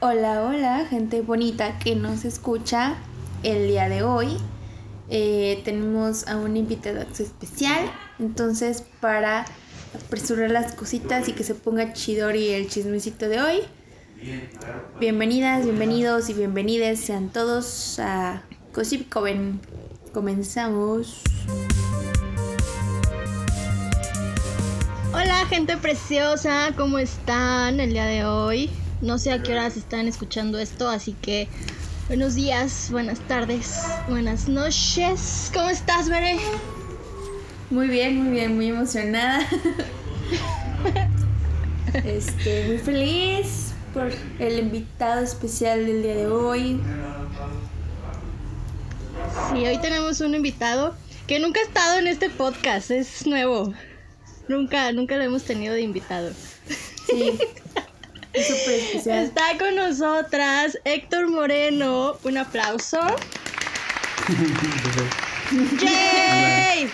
Hola, hola, gente bonita que nos escucha el día de hoy. Eh, tenemos a un invitado especial, entonces para apresurar las cositas y que se ponga chidori el chismecito de hoy. Bienvenidas, bienvenidos y bienvenidas sean todos a Gossip Coven. Comenzamos. Hola gente preciosa, ¿cómo están el día de hoy? No sé a qué horas están escuchando esto, así que buenos días, buenas tardes, buenas noches. ¿Cómo estás, Bere? Muy bien, muy bien, muy emocionada. este, muy feliz por el invitado especial del día de hoy. Sí, hoy tenemos un invitado que nunca ha estado en este podcast, es nuevo. Nunca, nunca lo hemos tenido de invitado. Sí. Es súper especial. Está con nosotras Héctor Moreno. Un aplauso. ¡Yay!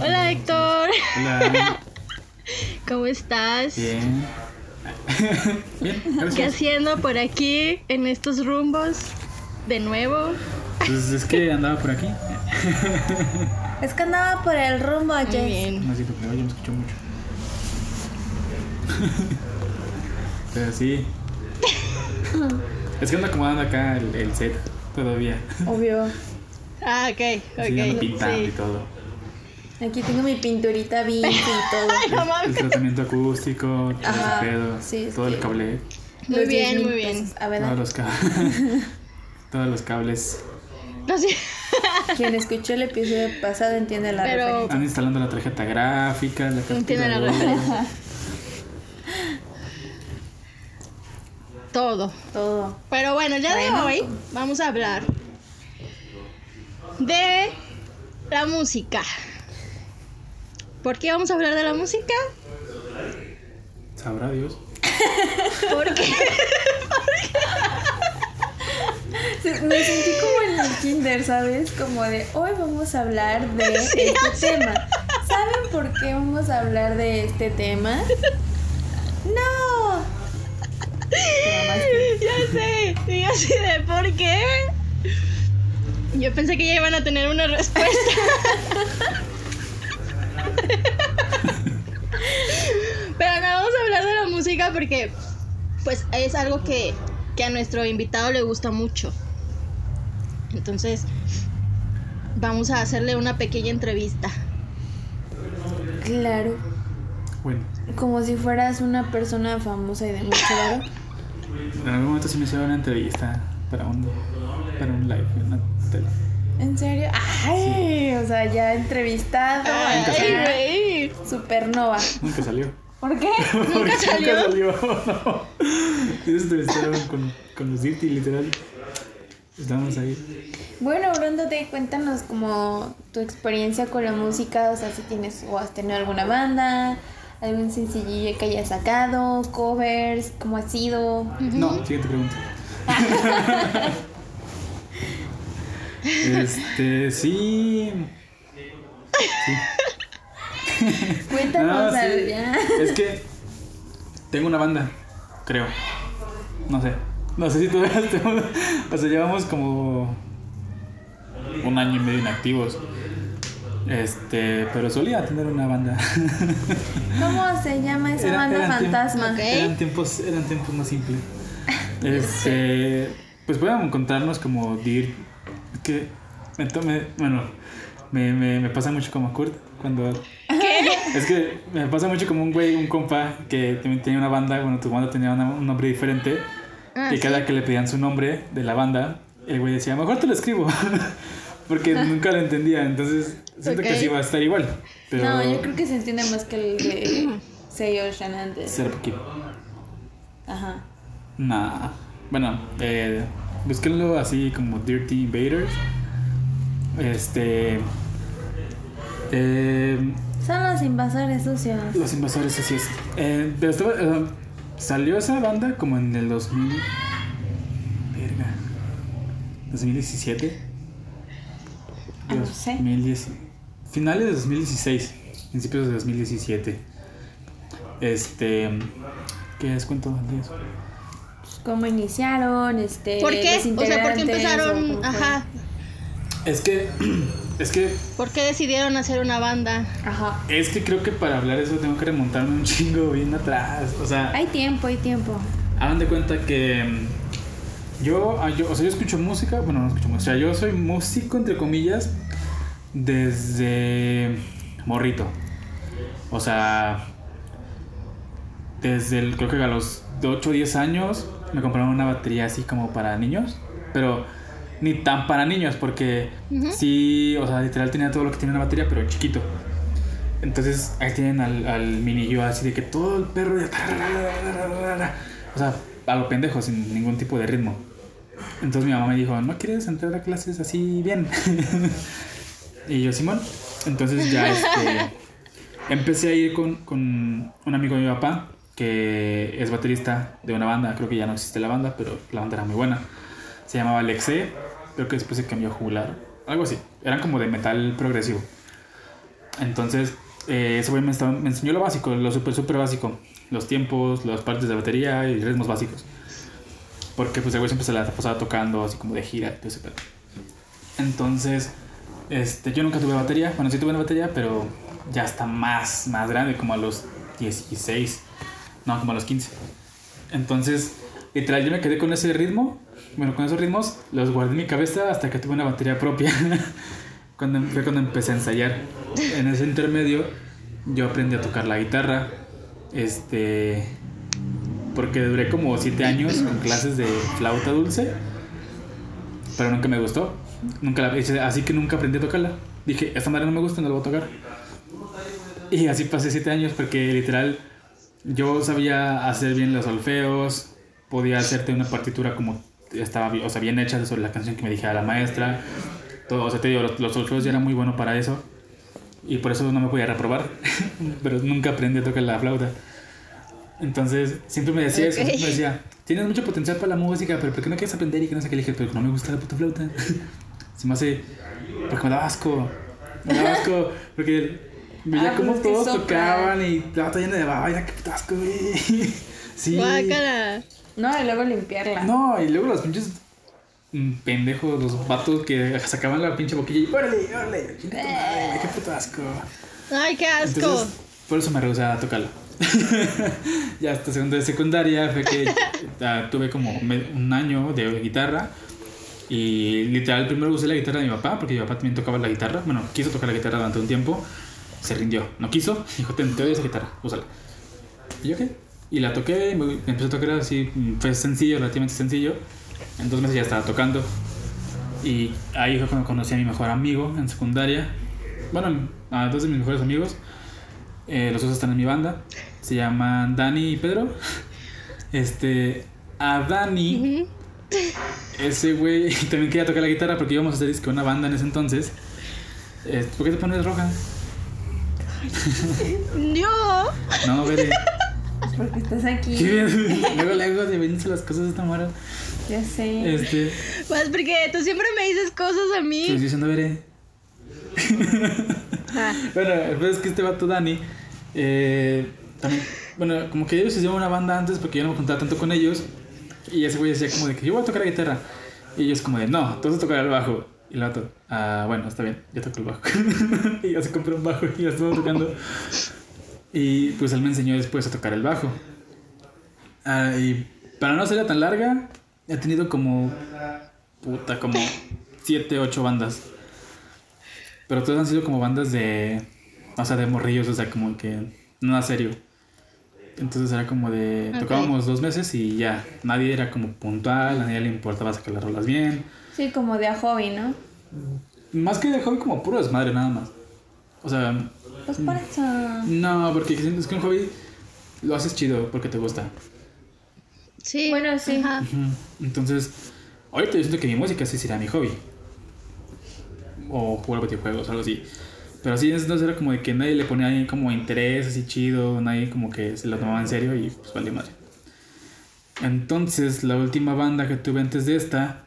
Hola Héctor. Hola. ¿Cómo estás? Bien. Bien, ¿Qué haciendo por aquí en estos rumbos? De nuevo. Pues es que andaba por aquí. Es que andaba por el rumbo, Muy Jess. bien. No porque oye, me escuchó mucho. Pero sí. Es que ando acomodando acá el, el set todavía. Obvio. Ah, ok, ok. pintando y Sí. todo. Aquí tengo mi pinturita vintage y todo. Ay, no El, mames. el tratamiento acústico, todo Ajá, ese pedo, sí, todo el cable, Muy Los bien, 10,000 muy bien. A ver, todos los cables. todos los cables. No sé. quien escuchó el episodio pasado entiende la Pero- referencia. Ando instalando la tarjeta gráfica, la Entiende la referencia. Todo. Todo. Pero bueno, el día de hoy vamos a hablar de la música. ¿Por qué vamos a hablar de la música? Sabrá Dios. Porque Me sentí como en el kinder, ¿sabes? Como de hoy vamos a hablar de este tema. ¿Saben por qué vamos a hablar de este tema? ¡No! Te mamaste. ya y así de ¿por qué? Yo pensé que ya iban a tener una respuesta. Pero no vamos a hablar de la música porque pues es algo que, que a nuestro invitado le gusta mucho. Entonces, vamos a hacerle una pequeña entrevista. Claro. Bueno, Como si fueras una persona famosa y de mucho. En algún momento sí me hicieron una entrevista para un, para un live en la tele. ¿En serio? ¡Ay! O sea, ya entrevistado. Ay. Supernova. Nunca salió. ¿Por qué? Porque salió? Nunca salió, no. Ellos entrevistaron con, con los Dirty, literal. Estábamos ahí. Bueno, te cuéntanos como tu experiencia con la música, o sea, si tienes o has tenido alguna banda, algún sencillillo que hayas sacado, covers, cómo ha sido. No, siguiente pregunta. este, sí. Cuéntanos, No, a sí. ya. Es que tengo una banda, creo. No sé. No sé si tú tenemos. O sea, llevamos como un año y medio inactivos. Este, pero solía tener una banda. ¿Cómo se llama esa Era- banda eran tiemp- fantasma? Eran tiempos, eran tiempos más simples. Este, pues podemos encontrarnos como Dirt. Que me tome, bueno, me, me, me pasa mucho como a Kurt cuando. Es que me pasa mucho como un güey, un compa que también tenía una banda, bueno, tu banda tenía una- un nombre diferente. Ah, y sí. cada que le pedían su nombre de la banda, el güey decía, mejor te lo escribo. Porque nunca lo entendía, entonces siento que sí va a estar igual. Pero No, yo creo que se entiende más que el de Seiyo Shanante. Ser poquito. Ajá. Nah. Bueno, eh, búsquenlo así como Dirty Invaders. Este. Eh, Son los invasores sucios. los invasores, así es. Eh, pero estaba- eh, salió esa banda como en el 2000. Verga. 2017. Ah, no sé. 2010 finales de 2016, principios de 2017. Este. ¿Qué es cuento de eso? ¿Cómo iniciaron? Este, ¿Por qué? O sea, ¿por qué empezaron? Ajá. Es que, es que, ¿Por qué decidieron hacer una banda? Ajá. es que creo que para hablar eso tengo que remontarme un chingo bien atrás. O sea, Hay tiempo, hay tiempo. hagan de cuenta que mm, yo, ah, yo, o sea, yo escucho música, bueno, no escucho música, o sea, yo soy músico, entre comillas, desde morrito. O sea, desde el, creo que a los 8 o 10 años me compraron una batería así como para niños, pero ni tan para niños, porque Ujú. sí, o sea, literal tenía todo lo que tiene una batería, pero chiquito. Entonces ahí tienen al, al mini yo así de que todo el perro de... O sea, a lo pendejo, sin ningún tipo de ritmo. Entonces mi mamá me dijo, ¿no quieres entrar a clases así bien? y yo, Simón. Entonces ya este, empecé a ir con, con un amigo de mi papá, que es baterista de una banda. Creo que ya no existe la banda, pero la banda era muy buena. Se llamaba Lexe. Creo que después se cambió a jugular. Algo así. Eran como de metal progresivo. Entonces, eh, ese güey me, estaba- me enseñó lo básico, lo súper, súper básico. Los tiempos, las partes de batería y ritmos básicos. Porque pues el güey siempre se la pasaba tocando así como de gira y todo ese pedo. Entonces, este, yo nunca tuve batería. Bueno, sí tuve una batería, pero ya está más, más grande, como a los 16. No, como a los 15. Entonces, literal, yo me quedé con ese ritmo. Bueno, con esos ritmos los guardé en mi cabeza hasta que tuve una batería propia. cuando, fue cuando empecé a ensayar. En ese intermedio, yo aprendí a tocar la guitarra. Este. Porque duré como 7 años con clases de flauta dulce. Pero nunca me gustó. Nunca la así que nunca aprendí a tocarla. Dije, esta madre no me gusta, no la voy a tocar. Y así pasé 7 años porque literal yo sabía hacer bien los solfeos, podía hacerte una partitura como estaba o sea, bien hecha sobre la canción que me dijera la maestra. Todo, o sea, te digo, los, los solfeos ya era muy bueno para eso. Y por eso no me podía reprobar. Pero nunca aprendí a tocar la flauta. Entonces, siempre me decía eso, siempre me decía, tienes mucho potencial para la música, pero ¿por qué no quieres aprender? Y que no sé qué le dije, pero no me gusta la puta flauta. Se me hace, porque me da asco. Me da asco, porque veía Ah, cómo pues todos tocaban y la flauta llena de baba, qué puta asco, güey. Sí. Guácala. No, y luego limpiarla. No, y luego los pinches mm, pendejos, los vatos que sacaban la pinche boquilla y órale, órale, madre, qué puto asco. Ay, qué asco. Entonces, por eso me rehusé a tocarla. ya hasta segundo de secundaria fue que ah, tuve como un año de guitarra y literal primero usé la guitarra de mi papá porque mi papá también tocaba la guitarra. Bueno, quiso tocar la guitarra durante un tiempo, se rindió, no quiso, dijo, te, te doy esa guitarra, úsala. Y yo qué, y la toqué, me empecé a tocar así, mm, fue sencillo, relativamente sencillo. En dos meses ya estaba tocando. Y ahí fue cuando conocí a mi mejor amigo en secundaria. Bueno, a dos de mis mejores amigos. Eh, los dos están en mi banda. Se llaman Dani y Pedro. Este. A Dani. Ese güey también quería tocar la guitarra porque íbamos a hacer disque una banda en ese entonces. Eh, ¿Por qué te pones roja? Yo. No, vete. Pues porque estás aquí. luego, luego de venirse las cosas de esta manera. Ya sé. Este. Pues porque tú siempre me dices cosas a Estoy mí. diciendo, veré. Ah, Bueno, el es que este vato Dani, eh, también, bueno, como que ellos hicieron una banda antes porque yo no me juntaba tanto con ellos. Y ese güey decía como de que yo voy a tocar la guitarra. Y ellos como de, no, tú vas a tocar el bajo. Y el vato, ah, bueno, está bien, yo toco el bajo. y yo se compré un bajo y ya estuvo tocando. Y pues él me enseñó después a tocar el bajo. Ah, y para no ser tan larga, he tenido como, puta, como 7, 8 bandas. Pero todas han sido como bandas de. O sea, de morrillos, o sea, como que. Nada serio. Entonces era como de. Tocábamos dos meses y ya. Nadie era como puntual, a nadie le importaba sacar las rolas bien. Sí, como de a hobby, ¿no? Más que de hobby, como puro desmadre, nada más. O sea, Pues por eso. no, porque es que un hobby lo haces chido porque te gusta. sí. Bueno, sí. Ajá. Entonces, ahorita yo siento que mi música sí será mi hobby. O jugar videojuegos, algo así. Pero sí, en ese entonces era como de que nadie le ponía ahí como interés así chido, nadie como que se lo tomaba en serio y pues vale madre. Entonces, la última banda que tuve antes de esta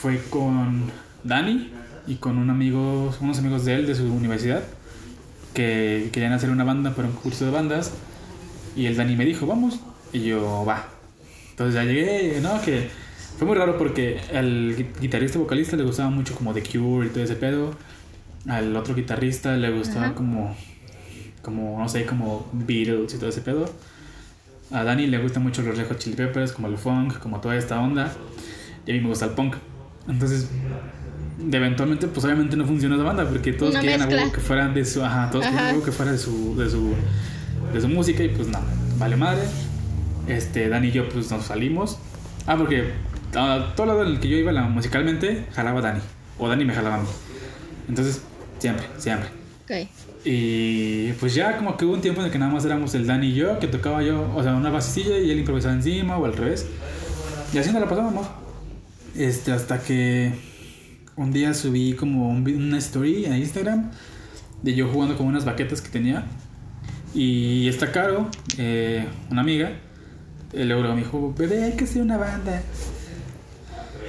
fue con Dani y con un amigo, unos amigos de él de su universidad que querían hacer una banda para un curso de bandas Y el Dani me dijo, vamos. Y yo, va. Entonces ya llegué, no, que fue muy raro porque al gui- guitarrista vocalista le gustaba mucho como The Cure y todo ese pedo. Al otro guitarrista le gustaba Ajá. como, como, no sé, como Beatles y todo ese pedo. A Dani le gusta mucho los Hot Chili Peppers, como el funk, como toda esta onda. Y a mí me gusta el punk. Entonces, de eventualmente, pues obviamente no funciona esa banda porque todos Una querían a mezcla. huevo que fueran de su, ajá, todos Ajá. huevo que fuera de su, de su, de su música y pues no, vale madre. Este, Dani y yo pues nos salimos. Ah, porque a todo lado en el que yo iba la, musicalmente, jalaba Dani. O Dani me jalaba a mí. Entonces, siempre, siempre. Y pues ya como que hubo un tiempo en el que nada más éramos el Dani y yo, que tocaba yo, o sea, una basecilla y él improvisaba encima o al revés. Y así nos la pasábamos. Este, hasta que un día subí como un una story a Instagram de yo jugando con unas baquetas que tenía. Y está Caro, eh, una amiga, eh, luego me dijo, bebé, hay que hacer una banda.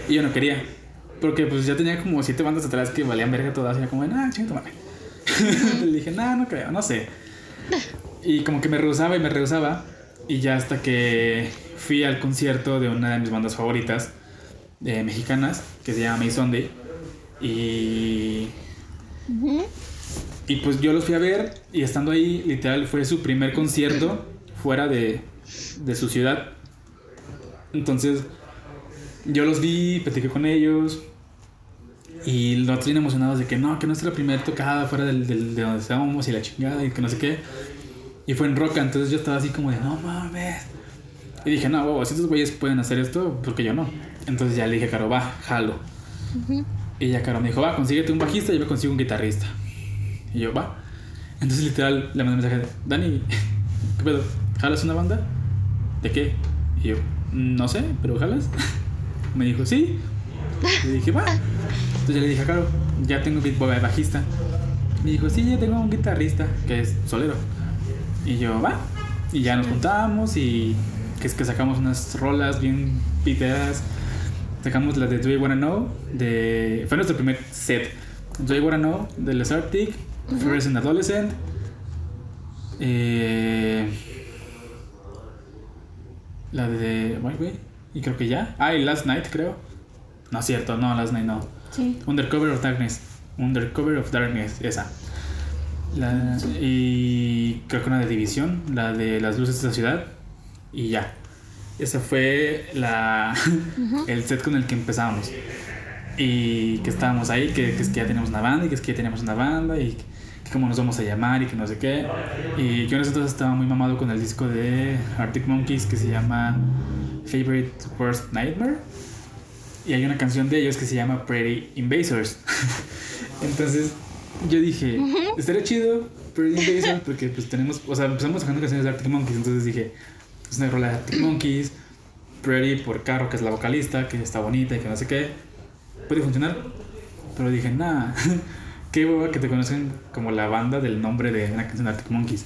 Y yo no quería. Porque pues ya tenía como siete bandas atrás que valían verga todas. Y era como, ah, chinga madre. Le dije, no, no creo, no sé. Y como que me rehusaba y me rehusaba. Y ya hasta que fui al concierto de una de mis bandas favoritas eh, mexicanas, que se llama May Sunday. Y, y pues yo los fui a ver y estando ahí, literal, fue su primer concierto fuera de, de su ciudad. Entonces, yo los vi, platiqué con ellos. Y nosotros bien emocionados de que no, que nuestra primera tocada fuera del, del- de donde estábamos y la chingada y que no sé qué. Y fue en Roca, entonces yo estaba así como de no mames. Y dije, no, huevos, si estos güeyes pueden hacer esto, porque yo no. Entonces ya le dije Caro, va, jalo. Y ya Caro me dijo, va, consíguete un bajista y yo me consigo un guitarrista. Y yo, va. Entonces literal le mandé un mensaje, Dani, ¿qué pedo? ¿Jalas una banda? ¿De qué? Y yo, no sé, pero ¿jalas? Me dijo, sí. Le dije, va. Entonces ya le dije a Caro, ya tengo bajista. Me dijo, sí, ya tengo un guitarrista, que es solero. Y yo, va. Y ya nos juntamos y que es que sacamos unas rolas bien piteadas. Sacamos la de Do You Wanna Know, de... Fue nuestro primer set. Do You Wanna Know, de Les Arctic, Fluorescent Adolescent. Eh, la de... Wait, wait. Y creo que ya. Ah, y Last Night, creo. No es cierto, no, Last Night no. Sí. Undercover of Darkness. Undercover of Darkness, esa. La- y creo que una de División, la de las luces de la ciudad. Y ya. Ese fue la, el set con el que empezamos. Y que estábamos ahí, que, que es que ya teníamos una banda y que es que ya teníamos una banda y que cómo nos vamos a llamar y que no sé qué. Y yo en ese entonces estaba muy mamado con el disco de Arctic Monkeys que se llama Favorite Worst Nightmare. Y hay una canción de ellos que se llama Pretty Invasors. Entonces yo dije, estaría chido Pretty Invasors porque pues tenemos, o sea, empezamos sacando canciones de Arctic Monkeys. Entonces dije, es una rola de Arctic Monkeys. Pretty por Caro, que es la vocalista, que está bonita y que no sé qué. Puede funcionar. Pero dije, nah, qué hueva que te conocen como la banda del nombre de una canción de Arctic Monkeys.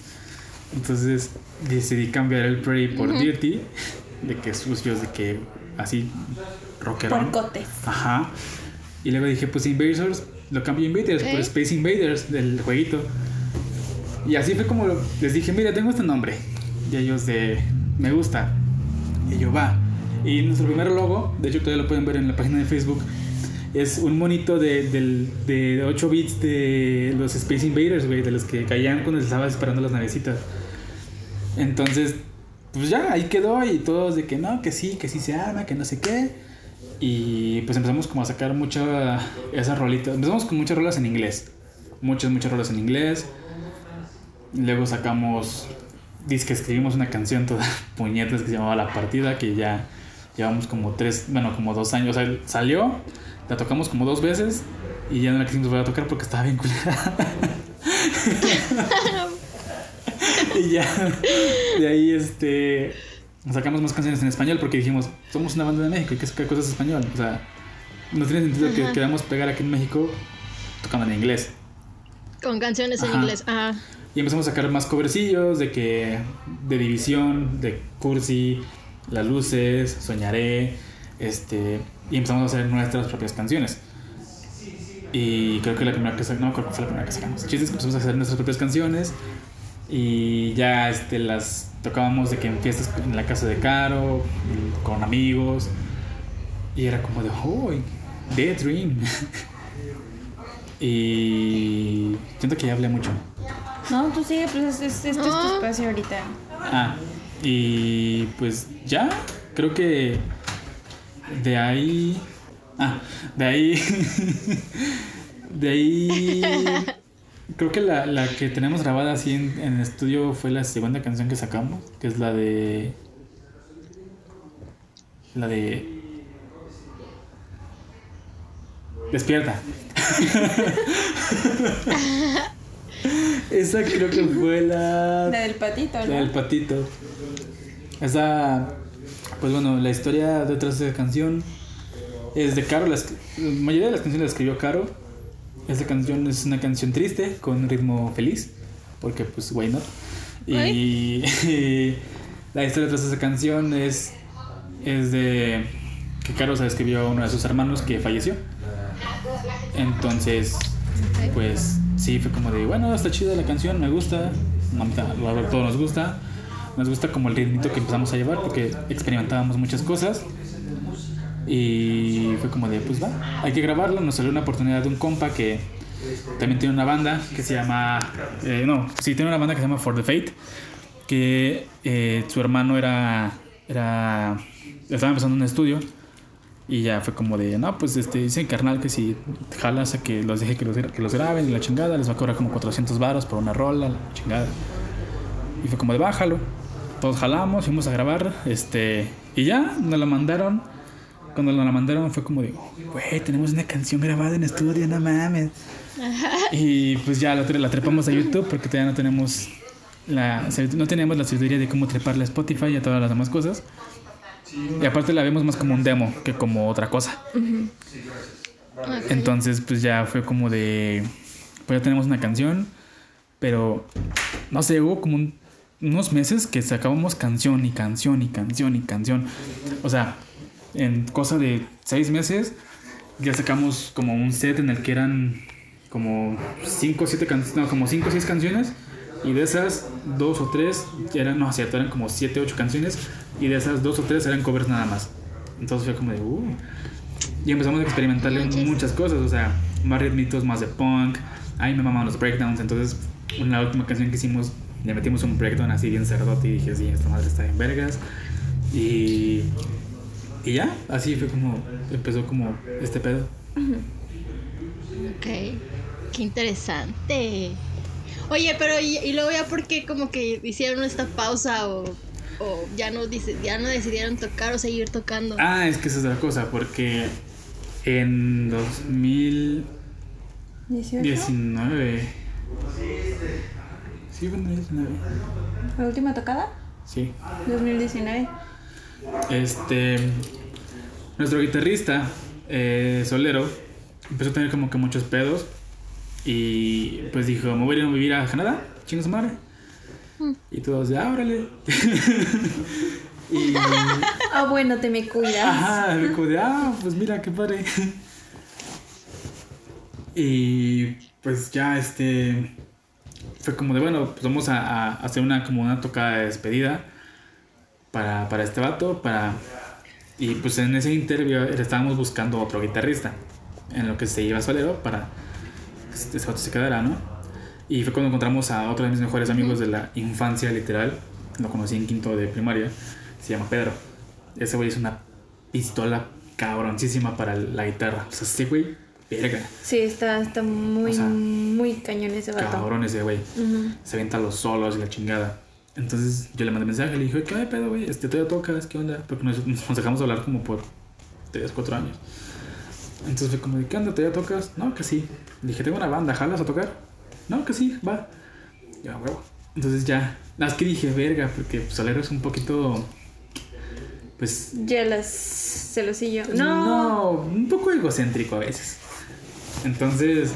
Entonces decidí cambiar el Pretty por Dirty, de que sucios, de que así rockerón. Porcotes. Ajá. Y luego dije, pues Invaders, lo cambio a Invaders por Ok. Space Invaders del jueguito. Y así fue como lo- les dije, mira, tengo este nombre. Y ellos de, me gusta. Y yo, va. Y nuestro primer logo, de hecho todavía lo pueden ver en la página de Facebook, es un monito de, del- de 8 bits de los Space Invaders, güey, de los que caían cuando estaba esperando las navecitas. Entonces, pues ya, ahí quedó y todos de que no, que sí, que sí se ama, que no sé qué. Y pues empezamos como a sacar mucha esas rolitas. Empezamos con muchas rolas en inglés. Muchas, muchas rolas en inglés. Luego sacamos, dice que escribimos una canción toda puñetas que se llamaba La Partida, que ya llevamos como tres, bueno, como dos años. O sea, salió, la tocamos como dos veces y ya no la quisimos volver a tocar porque estaba bien culera. y ya, de ahí este, sacamos más canciones en español porque dijimos, somos una banda de México y hay que sacar cosas en español. O sea, no tiene sentido que Ajá. queramos pegar aquí en México tocando en inglés. Con canciones en Ajá. inglés. Ajá. Y empezamos a sacar más covercillos de que de División, de Cursi, Las Luces, Soñaré, este, y empezamos a hacer nuestras propias canciones. Y creo que la primera que sacamos, no creo que fue la primera que sacamos. El chiste es que empezamos a hacer nuestras propias canciones Y ya este, las tocábamos de que en fiestas en la casa de Caro, con amigos. Y era como de, oh, Daydream. y siento que ya hablé mucho. No, tú sigue, pues es- es- este es tu espacio ahorita. Ah, y pues ya, creo que de ahí. Ah, de ahí. de ahí. Creo que la, la que tenemos grabada así en, en el estudio fue la segunda canción que sacamos, que es la de. La de. Despierta. Esa creo que fue la. La del patito, La ¿no? del patito. Esa, pues bueno, la historia detrás de esa canción es de Caro. La, la mayoría de las canciones las escribió Caro. Esta canción es una canción triste con un ritmo feliz, porque pues why not. Y, la historia detrás de esa canción es, es de que la escribió a uno de sus hermanos que falleció. Entonces, pues sí, fue como de, bueno, está chida la canción, me gusta, a todos nos gusta, nos gusta como el ritmito que empezamos a llevar porque experimentábamos muchas cosas y fue como de, pues va, hay que grabarlo, nos salió una oportunidad de un compa que también tiene una banda que se llama, eh, no, sí, tiene una banda que se llama For the Fate, que eh, su hermano era, era, estaba empezando un estudio y ya fue como de, no, pues este, dicen carnal que si jalas a que los deje que los, que los graben y la chingada, les va a cobrar como 400 varos por una rola, la chingada. Y fue como de, bájalo. Todos jalamos, fuimos a grabar, este, y ya, nos la mandaron. Cuando nos la mandaron fue como de, güey, tenemos una canción grabada en estudio, no mames. Y pues ya la, la trepamos a YouTube porque todavía no tenemos la, no teníamos la sabiduría de cómo treparla a Spotify y a todas las demás cosas. Y aparte la vemos más como un demo que como otra cosa. Entonces, pues ya fue como de. Pues ya tenemos una canción, pero no sé, hubo como un- unos meses que sacábamos canción y canción y canción y canción. O sea, en cosa de seis meses ya sacamos como un set en el que eran como cinco o siete canciones, no, como cinco o seis canciones. Y de esas, dos o tres eran, no, cierto, eran como siete, ocho canciones. Y de esas, dos o tres eran covers nada más. Entonces fue como de, uh. Y empezamos a experimentarle muchas cosas, o sea, más ritmitos, más de punk. Ahí me mamaban los breakdowns. Entonces, en la última canción que hicimos, le metimos un breakdown así bien cerdote y dije, sí, esta madre está en vergas. Y, y ya, así fue como empezó como este pedo. Ok, qué interesante. Oye, pero y, y luego ya por qué como que hicieron esta pausa o, o ya no dice, ya no decidieron tocar o seguir tocando. Ah, es que esa es la cosa, porque en 2019. 18. Sí, fue en 2019. ¿La última tocada? Sí. 2019. Este. Nuestro guitarrista, eh, Solero, empezó a tener como que muchos pedos. Y pues dijo: Me voy a ir a vivir a Canadá, chinga su madre. Y todos de, ah, órale. y. Ah, bueno, te me cuidas. Ajá, fue como de, ah, pues mira, qué padre. y pues ya este. Fue como de, bueno, pues vamos a, a hacer una como una tocada de despedida para, para este vato, para... Y pues en ese interview estábamos buscando otro guitarrista, en lo que se lleva Solero para que este vato se quedara, ¿no? Y fue cuando encontramos a otro de mis mejores amigos de la infancia, literal. Lo conocí en quinto de primaria. Se llama Pedro. Ese güey es una pistola cabroncísima para la guitarra. O sea, ese güey, verga. Sí, está, está muy, O sea, muy cañón ese vato. Cabrón ese güey. Ujú. Se avienta los solos y la chingada. Entonces yo le mandé mensaje, le dije, ¿qué hay, pedo, güey? Este, todavía tocas, ¿qué onda? Porque nos, nos dejamos hablar como por 3, 4 años. Entonces fue como, ¿qué onda? ¿Todavía tocas? No, que sí. Le dije, tengo una banda, ¿jalas a tocar? No, que sí, va. Ya, huevo. Entonces ya, más que dije, verga, porque Solero es un poquito, pues... Ya las celosillo. pues, No. No, un poco egocéntrico a veces. Entonces,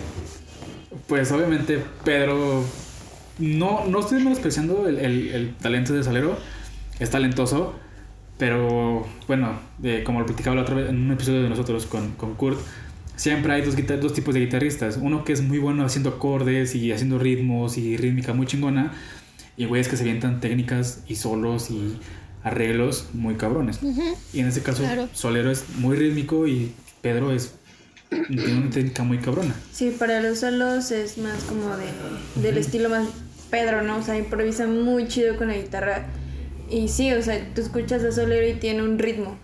pues obviamente Pedro, no, no estoy menospreciando el, el, el talento de Solero, es talentoso, pero bueno, de- como lo platicaba la otra vez en un episodio de nosotros con, con Kurt, siempre hay dos, dos tipos de guitarristas. Uno que es muy bueno haciendo acordes y haciendo ritmos y rítmica muy chingona. Y güeyes que se avientan técnicas y solos y arreglos muy cabrones. Y en ese caso, Claro. Solero es muy rítmico y Pedro es tiene una técnica muy cabrona. Sí, para los solos es más como de, del estilo más Pedro, ¿no? O sea, improvisa muy chido con la guitarra. Y sí, o sea, tú escuchas a Solero y tiene un ritmo.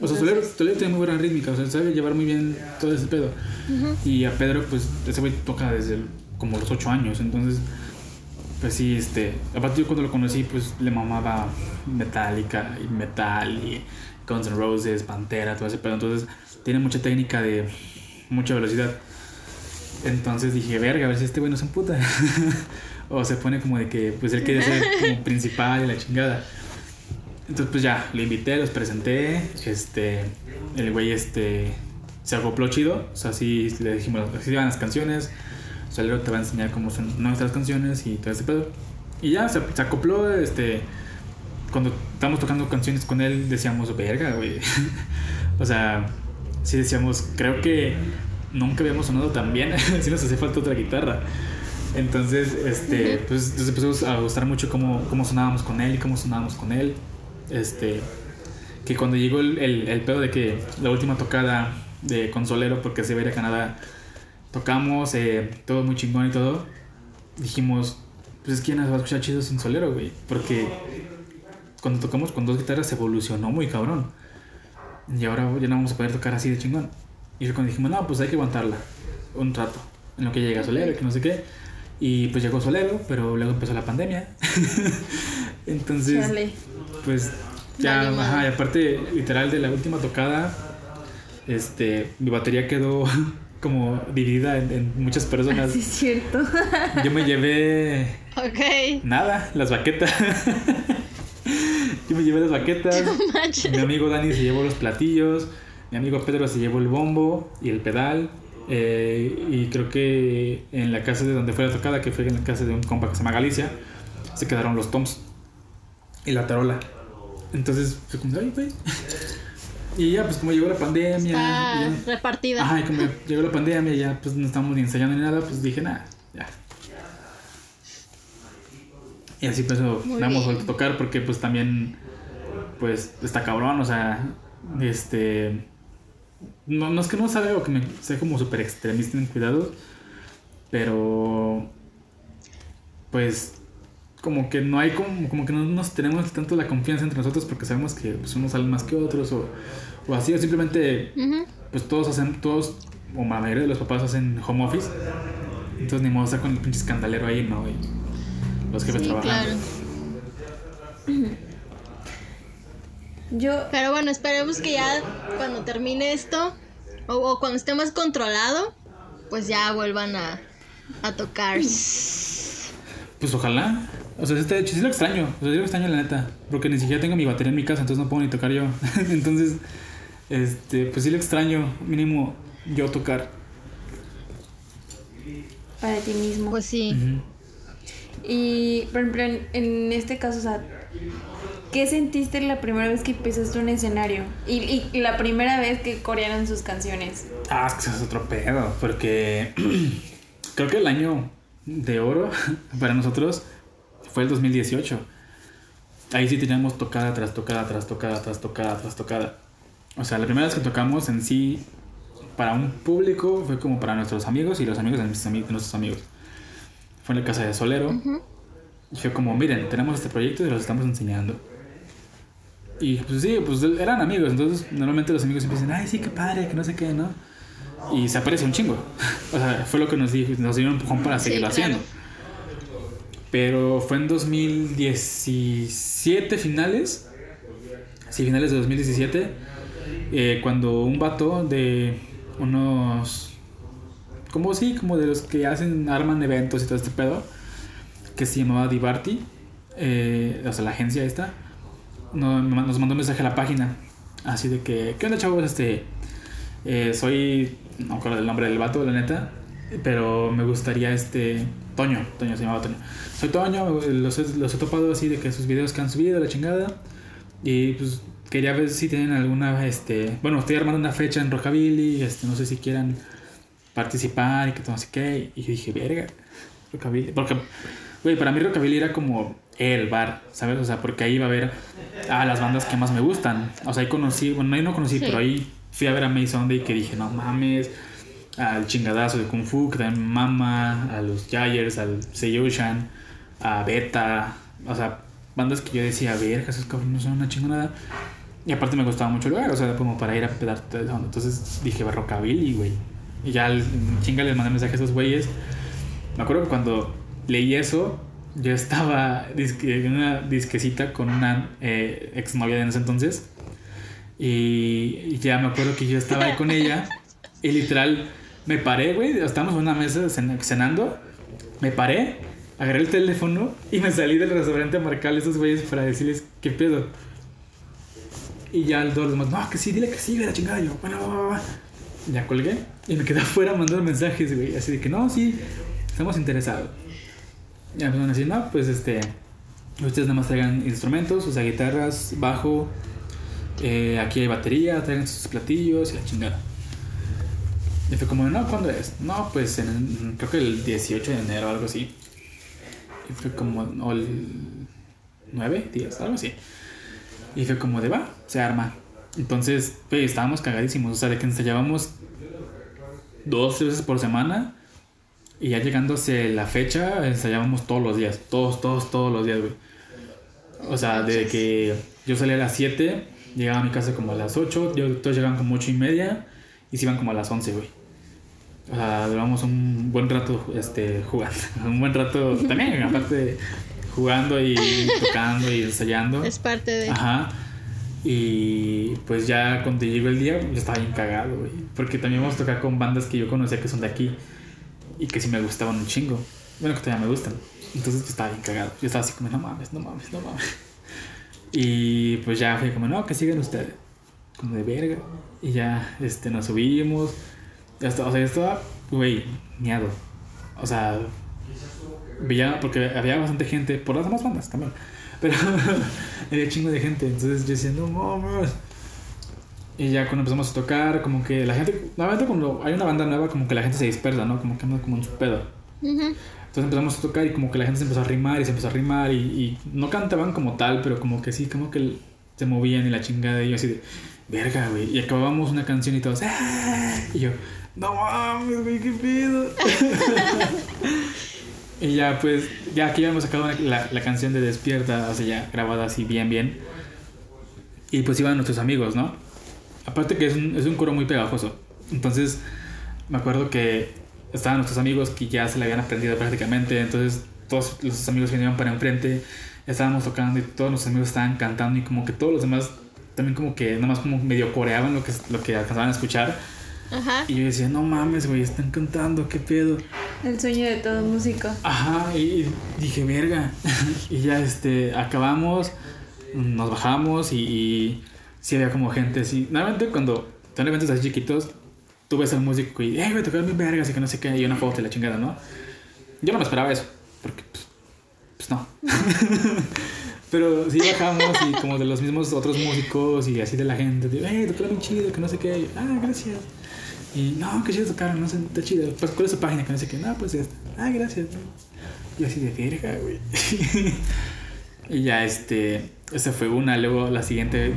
O sea, Solero, Solero tiene muy buena rítmica, o sea, sabe llevar muy bien todo ese pedo. Y a Pedro, pues, ese güey toca desde el- como los 8 años, entonces, pues sí, este, aparte yo cuando lo conocí, pues le mamaba Metallica y Metal y Guns N' Roses, Pantera, todo ese pedo, entonces tiene mucha técnica de mucha velocidad. Entonces dije, verga, a ver si este güey no se emputa. o se pone como de que, pues él quiere ser como principal y la chingada. Entonces pues ya, le invité, los presenté, este, el güey este, se acopló chido, o sea, así le dijimos, así van las canciones, Solero te va a enseñar cómo son nuestras canciones y todo ese pedo. Y ya, se, se acopló, este, cuando estábamos tocando canciones con él decíamos, verga, güey. o sea, sí decíamos, creo que nunca habíamos sonado tan bien, sí nos hacía falta otra guitarra. Entonces, este, pues nos empezó a gustar mucho cómo, cómo sonábamos con él y cómo sonábamos con él. Este, que cuando llegó el, el, el pedo de que la última tocada de Consolero, porque se veía a Canadá, tocamos, eh, todo muy chingón y todo, dijimos, pues es que ya nos va a escuchar chido sin Solero, güey, porque cuando tocamos con dos guitarras evolucionó muy cabrón. Y ahora ya no vamos a poder tocar así de chingón. Y fue cuando dijimos, no, pues hay que aguantarla un rato, en lo que llega Solero, que no sé qué. Y pues llegó Solero, pero luego empezó la pandemia. Entonces, pues ya, madre. ajá, y aparte, literal, de la última tocada, este, mi batería quedó como dividida en, en muchas personas. Sí, es cierto. Yo me llevé Ok. nada, las baquetas. Yo me llevé las baquetas. Manches. Mi amigo Dani se llevó los platillos. Mi amigo Pedro se llevó el bombo y el pedal. Eh, y creo que en la casa de donde fue la tocada, que fue en la casa de un compa que se llama Galicia, se quedaron los toms y la tarola. Entonces fue como, ay, güey. Y ya, pues como llegó la pandemia. Ya- repartida. Ajá, y como llegó la pandemia, ya pues no estábamos ni ensayando ni nada, pues dije, nada, ya. Y así pues bien. vuelto a tocar porque pues también, pues está cabrón, o sea, este... No, no es que no sabe o que me sea como súper extremista en cuidados, pero pues como que no hay como, como que no nos tenemos tanto la confianza entre nosotros porque sabemos que pues, unos salen más que otros o, o así o simplemente pues todos hacen, todos, o la mayoría de los papás hacen home office. Entonces ni modo estar con el pinche escandalero ahí, ¿no? Y los jefes Sí, trabajando. claro. Yo, Pero bueno, esperemos que ya cuando termine esto, o, o cuando esté más controlado, pues ya vuelvan a, a tocar. Pues ojalá. O sea, este, sí lo extraño. O sea, sí lo extraño la neta. Porque ni siquiera tengo mi batería en mi casa, entonces no puedo ni tocar yo. entonces, este, pues sí lo extraño. Mínimo yo tocar. para ti mismo. Pues sí. Y, por ejemplo, en, en este caso, o sea, ¿qué sentiste la primera vez que pisaste un escenario? Y, y la primera vez que corearon sus canciones. Ah, es que eso es otro pedo. Porque creo que el año de oro para nosotros fue el 2018. Ahí sí teníamos tocada tras tocada, tras tocada, tras tocada, tras tocada. O sea, la primera vez que tocamos en sí para un público fue como para nuestros amigos y los amigos de, mis de nuestros amigos. Fue en la casa de Solero. Y fue como, miren, tenemos este proyecto y los estamos enseñando. Y pues sí, pues eran amigos, entonces normalmente los amigos siempre dicen, ay, sí, qué padre, que no sé qué, ¿no? Y se aparece un chingo. O sea, fue lo que nos dijo, nos dio un empujón para Sí, seguirlo claro. haciendo. Pero fue en 2017 finales. Sí, finales de 2017. eh, cuando un vato de unos... Como sí, como de los que hacen, arman eventos y todo este pedo. Que se llamaba Divarti. eh, o sea, la agencia esta. No- nos mandó un mensaje a la página. Así de que, ¿qué onda chavos? Este... eh, soy... No me acuerdo del nombre del vato, la neta. Pero me gustaría este... Toño, Toño se llamaba Toño. Soy Toño, los, los he topado así de que sus videos que han subido, la chingada. Y pues quería ver si tienen alguna, este... Bueno, estoy armando una fecha en Rockabilly, este, no sé si quieran participar y que no sé qué. Y dije, verga, Rockabilly. Porque Güey, para mí Rockabilly era como el bar, ¿sabes? O sea, porque ahí iba a ver a las bandas que más me gustan. O sea, ahí conocí, bueno, ahí no conocí, Sí. pero ahí fui a ver a May Sunday que dije, no mames, al chingadazo de Kung Fu, que también mama, a los Gyres, al Seiyushan, a Beta, o sea, bandas que yo decía, ver, esos cabrones no son una chingonada. Y aparte me gustaba mucho el lugar, o sea, como para ir a pedar. Entonces dije, va Rockabilly, güey. Y ya chinga les mandé mensaje a esos güeyes. Me acuerdo que cuando leí eso, yo estaba disque- en una disquecita con una eh, exnovia de en ese entonces. Y ya me acuerdo que yo estaba ahí con ella. Y literal, me paré, güey. Estábamos en una mesa cen- cenando. Me paré, agarré el teléfono y me salí del restaurante a marcarle a esos güeyes para decirles qué pedo. Y ya todos los demás, no, que sí, dile que sí, ve la chingada. Yo, bueno, va, va, va. Ya colgué y me quedé afuera mandando mensajes, güey. Así de que no, sí, estamos interesados. Ya van a decir, no, pues este, ustedes nada más traigan instrumentos, o sea, guitarras, bajo, eh, aquí hay batería, traigan sus platillos y la chingada. Y fue como, no, ¿cuándo es? No, pues en, creo que el 18 de enero o algo así. Y fue como, o el 9, 10, algo así. Y fue como de va, se arma. Entonces, güey, estábamos cagadísimos. O sea, de que ensayábamos dos, veces por semana. Y ya llegándose la fecha, ensayábamos todos los días. Todos, todos, todos los días, güey. O sea, de que yo salía a las 7, llegaba a mi casa como a las 8, yo, todos llegaban como 8 y media y se iban como a las 11, güey. O sea, duramos un buen rato este, jugando. Un buen rato también, aparte jugando y tocando y ensayando. Es parte de. Ajá. Y pues ya cuando llegó el día, yo estaba bien cagado, güey. Porque también vamos a tocar con bandas que yo conocía que son de aquí y que sí me gustaban un chingo. Bueno, que todavía me gustan. Entonces yo estaba bien cagado. Yo estaba así como, no mames, no mames, no mames. Y pues ya fue como, no, que sigan ustedes. Como de verga. Y ya este, nos subimos. Ya estaba, o sea, yo estaba, güey, miado. O sea, veía, porque había bastante gente, por las demás bandas también. Pero había chingo de gente. Entonces yo decía, no mames. Y ya cuando empezamos a tocar, como que la gente, normalmente cuando hay una banda nueva, como que la gente se dispersa, ¿no? Como que anda como en su pedo. Ujú. Entonces empezamos a tocar y como que la gente se empezó a rimar y se empezó a rimar y, y no cantaban como tal, pero como que sí, como que se movían y la chingada y yo así de, verga, güey. Y acabábamos una canción y todos, ¡ah! Y yo, no mames, güey, qué pedo. y ya pues, ya aquí habíamos sacado una- la, la canción de Despierta, o sea, ya grabada así bien, bien. Y pues iban nuestros amigos, ¿no? Aparte que es un, es un coro muy pegajoso. Entonces, me acuerdo que estaban nuestros amigos que ya se le habían aprendido prácticamente. Entonces, todos los amigos venían para enfrente. Estábamos tocando y todos los amigos estaban cantando. Y como que todos los demás también, como que nada más como medio coreaban lo que, lo que alcanzaban a escuchar. Ajá. Y yo decía, no mames, güey, están cantando, qué pedo. El sueño de todo músico. Ajá, y dije, verga. y ya este, acabamos, nos bajamos y, y sí había como gente así. Normalmente cuando son eventos así chiquitos, tú ves al músico y, eh, güey, tocar mi verga, así que no sé qué, y una foto y la chingada, ¿no? Yo no me esperaba eso, porque, pues, pues no. Pero sí bajamos y como de los mismos otros músicos y así de la gente, de, eh, tocaron muy chido, que no sé qué, y, ah, gracias. Y no, que chido tocaron, no sé, está chido. Pues, ¿cuál es su página? Que no sé qué, no, pues esta. Ah, gracias. Y así de verga, güey. y ya, este, esa fue una. Luego la siguiente,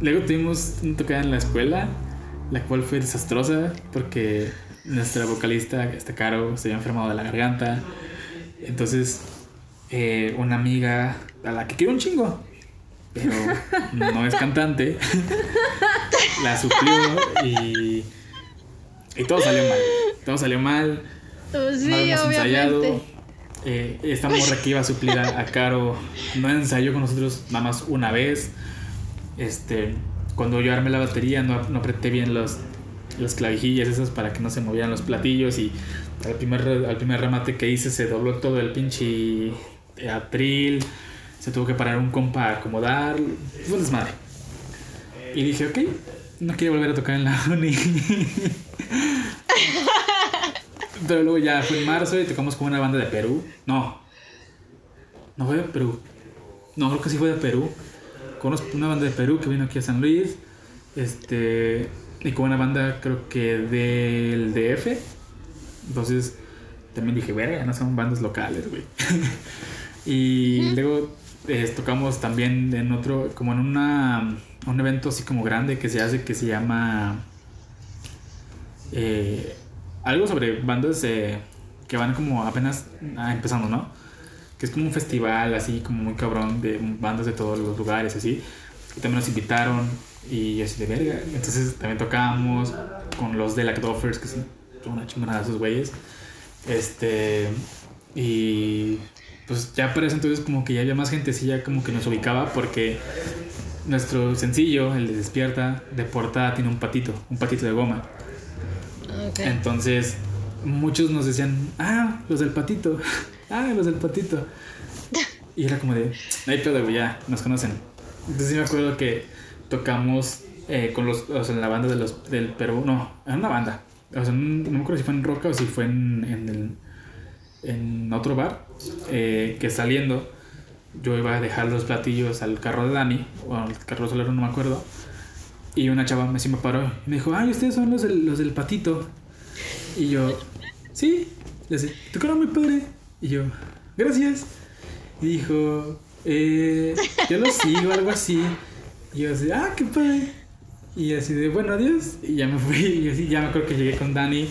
luego tuvimos una tocada en la escuela, la cual fue desastrosa porque nuestra vocalista, este Caro, se había enfermado de la garganta. Entonces, eh, una amiga a la que quiero un chingo, pero no es cantante, la suplió y, y todo salió mal. Todo salió mal. Pues no sí, habíamos ensayado. obviamente. Eh, esta morra que iba a suplir a, a Caro no ensayó con nosotros nada más una vez. Este, cuando yo armé la batería no, apreté bien los, las clavijillas esas para que no se movieran los platillos y al primer, al primer remate que hice se dobló todo el pinche atril. Se tuvo que parar un compa a acomodar. Fue un desmadre. Y dije, ok, no quiero volver a tocar en la uni. Pero luego ya fue en marzo y tocamos con una banda de Perú. No. No fue de Perú. No, creo que sí fue de Perú. Con unos- una banda de Perú que vino aquí a San Luis. Este. Y con una banda, creo que del DF. Entonces, también dije, verga, no son bandas locales, güey. y luego eh, tocamos también en otro, como en una, un evento así como grande que se hace que se llama... eh, algo sobre bandas eh, que van como apenas ah, empezando, ¿no? Que es como un festival así como muy cabrón de bandas de todos los lugares, así. Y también nos invitaron y así de verga. Entonces también tocamos con los de la Doffers, que son una chingada de esos güeyes. Este. Y. Pues ya para eso entonces como que ya había más gente, sí, ya como que nos ubicaba porque nuestro sencillo, el de Despierta, de portada tiene un patito, un patito de goma. Ok. Entonces, muchos nos decían, ah, los del patito, ah, los del patito. Y era como de, no hay pedo, ya, nos conocen. Entonces, sí me acuerdo que tocamos eh, con los, o sea, en la banda de los, del Perú, no, en una banda. O sea, no me acuerdo si fue en Roca o si fue en, en, el- en otro bar, eh, que saliendo yo iba a dejar los platillos al carro de Dani, o al carro solero, no me acuerdo. Y una chava me, sí me paró y me dijo, ay, ustedes son los del, los del patito. Y yo, sí, le dice, tocaron muy padre. Y yo, gracias. Y dijo, eh, yo lo sigo, algo así. Y yo así, ah, qué padre. Y así de, bueno, adiós. Y ya me fui. Y así, ya me acuerdo que llegué con Dani.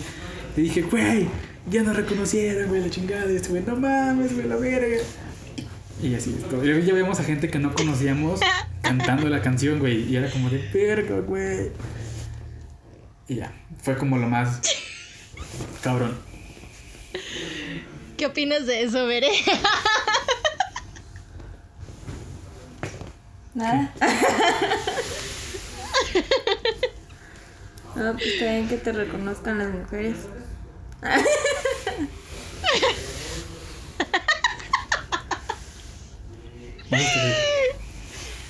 Y dije, güey, ya nos reconocieron, güey, la chingada. Y este güey, no mames, güey, la verga. Y así, esto. Y ya veíamos a gente que no conocíamos cantando la canción, güey. Y era como de verga, güey. Y ya, fue como lo más cabrón. ¿Qué opinas de eso, Veré? Nada. No, pues está bien que te reconozcan las mujeres.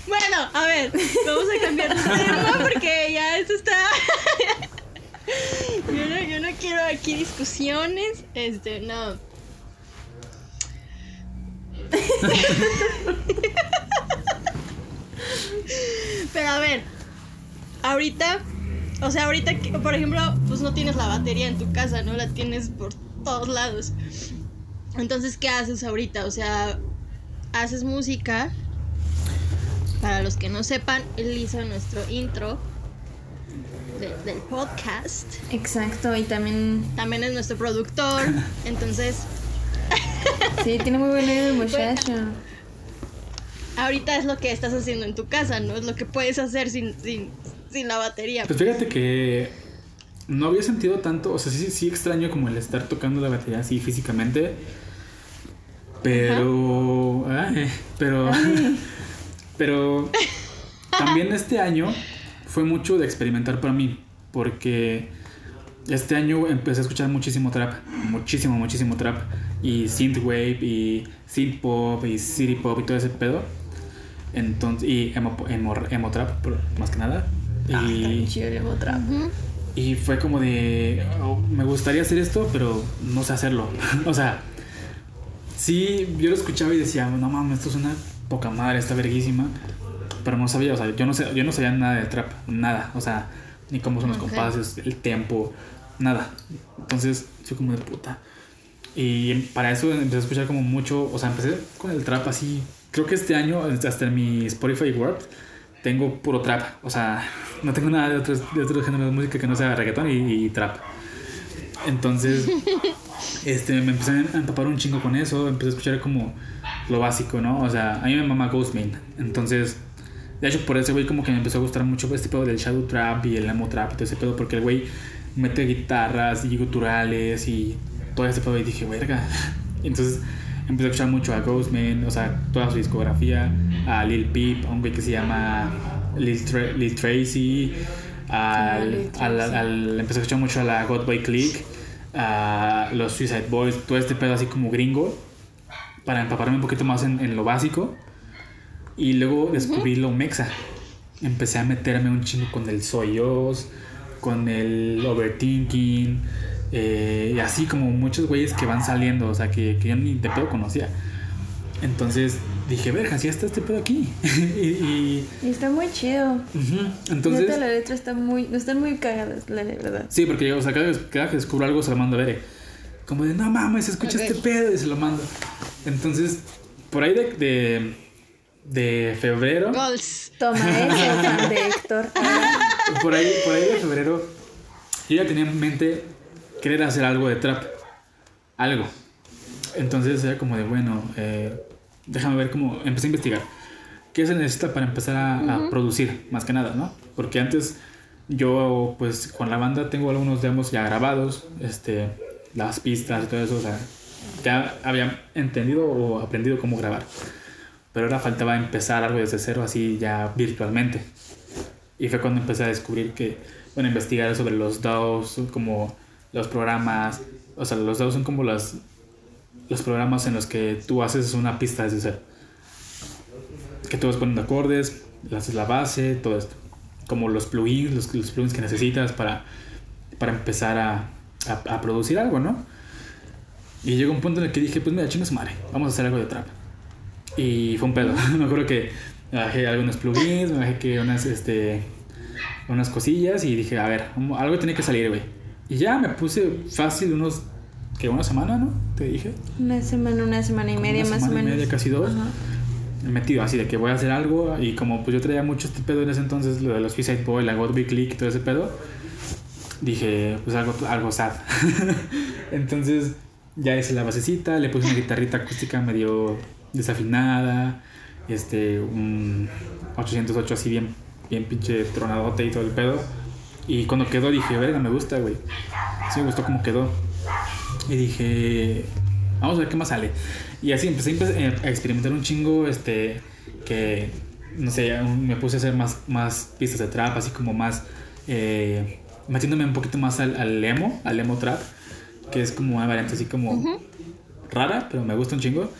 Bueno, a ver, vamos a cambiar de tema porque ya esto está. Yo no, yo no quiero aquí discusiones. Este, no. Pero a ver, ahorita, o sea, ahorita, que- por ejemplo, pues no tienes la batería en tu casa, ¿no? La tienes por todos lados. Entonces, ¿qué haces ahorita? O sea, haces música. Para los que no sepan, él hizo nuestro intro de- del podcast. Exacto, y también, También es nuestro productor. Entonces, sí, tiene muy buen oído el muchacho. ahorita es lo que estás haciendo en tu casa, ¿no? Es lo que puedes hacer sin, sin, sin la batería. Pues fíjate que no había sentido tanto, o sea, sí, sí extraño como el estar tocando la batería así físicamente. Pero. ay, pero. pero. También este año fue mucho de experimentar para mí. Porque este año empecé a escuchar muchísimo trap. Muchísimo, muchísimo trap. Y synthwave, y synth pop, y city pop, y todo ese pedo. Entonces, y emo, emo, emo trap, por- más que nada. Ah, y, chido emo trap. Y fue como de, oh, me gustaría hacer esto, pero no sé hacerlo. o sea, sí, yo lo escuchaba y decía, no mames, esto es una poca madre, está verguísima. Pero no sabía, o sea, yo no, sé, yo no sabía nada de trap, nada. O sea, ni cómo son los compases, el tempo, nada. Entonces, fue como de puta. Y para eso empecé a escuchar como mucho, o sea, empecé con el trap así. Creo que este año, hasta en mi Spotify Wrapped, tengo puro trap. O sea, no tengo nada de otros, de otros géneros de música que no sea reggaetón y, y trap. Entonces, este, me empecé a empapar un chingo con eso. Empecé a escuchar como lo básico, ¿no? O sea, a mí me mama Ghostman. Entonces, de hecho, por ese güey como que me empezó a gustar mucho este pedo del Shadow Trap y el Emo Trap y todo ese pedo. Porque el güey mete guitarras y guturales y todo ese pedo. Y dije, verga. Entonces, empecé a escuchar mucho a Ghostman, o sea, toda su discografía. A Lil Peep, a un güey que se llama Lil, Tra- Lil Tracy. Al, al, empecé a escuchar mucho a la Godboy Click, a los Suicide Boys, todo este pedo así como gringo, para empaparme un poquito más en, en lo básico. Y luego descubrí lo mexa. Empecé a meterme un chingo con el Soyos, con el Overthinking, eh, y así como muchos güeyes que van saliendo, o sea, que, que yo ni de pedo conocía. Entonces dije, verga, si está este pedo aquí. y, y- Y está muy chido. ujú, entonces. Neta, la letra está muy, están muy cagadas, la verdad. Sí, porque o sea, cada, vez- cada que descubro algo se lo mando a ver. como de, no mames, escucha este pedo y se lo mando. Entonces, por ahí de, de, de febrero. Goals. Toma fan de Héctor. Por ahí, por ahí de febrero, yo ya tenía en mente querer hacer algo de trap. Algo. Entonces era como de, bueno, eh, déjame ver cómo. Empecé a investigar. ¿Qué se necesita para empezar a, a producir? Más que nada, ¿no? Porque antes yo, pues, con la banda tengo algunos demos ya grabados, este, las pistas y todo eso, o sea, ya había entendido o aprendido cómo grabar. Pero ahora faltaba empezar algo desde cero, así ya virtualmente. Y fue cuando empecé a descubrir que, bueno, investigar sobre los DAWs, como los programas, o sea, los DAWs son como las, los programas en los que tú haces una pista desde cero. Que tú vas poniendo acordes, haces la base, todo esto. Como los plugins, los, plugins que necesitas para, para empezar a, a, a producir algo, ¿no? Y llegó un punto en el que dije, pues mira, chingas madre, vamos a hacer algo de trap. Y fue un pedo. me acuerdo que bajé algunos plugins, me bajé que unas, este, unas cosillas y dije, a ver, algo tiene que salir, güey. Y ya me puse fácil unos, que una semana, ¿no? Te dije. Una semana, una semana y media una más o semana y menos. media, casi dos. Ajá. Metido así de que voy a hacer algo y como pues yo traía mucho este pedo en ese entonces, lo de los Suicide Boy, la God Be Click y todo ese pedo, dije, pues algo, algo sad. entonces ya hice la basecita, le puse una guitarrita acústica medio desafinada, este, un 808 así bien, bien pinche tronadote y todo el pedo. Y cuando quedó dije, verga, me gusta, güey. Sí me gustó cómo quedó. Y dije, vamos a ver qué más sale. Y así empecé empe- a experimentar un chingo, este, que, no sé, me puse a hacer más, más pistas de trap, así como más, eh, metiéndome un poquito más al, al emo, al emo trap, que es como una variante así como rara, pero me gusta un chingo,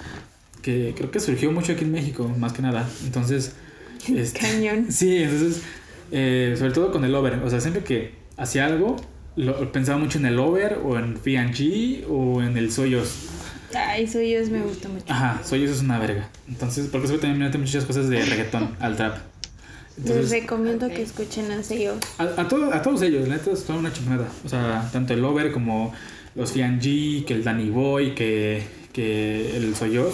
que creo que surgió mucho aquí en México, más que nada. Entonces, este, Cañón. Sí, entonces, eh, sobre todo con el over, o sea, siempre que hacía algo, lo, pensaba mucho en el over o en G o en el Soyos. Ay, Soyos me gusta mucho. Ajá, Soyos es una verga. Entonces, porque eso también me mete muchas cosas de reggaetón al trap. Les Entonces, recomiendo que escuchen a Soyos. a, a, todo- a todos ellos, la neta, es toda una chingada. O sea, tanto el over como los G, que el Danny Boy, que, que el Soyos,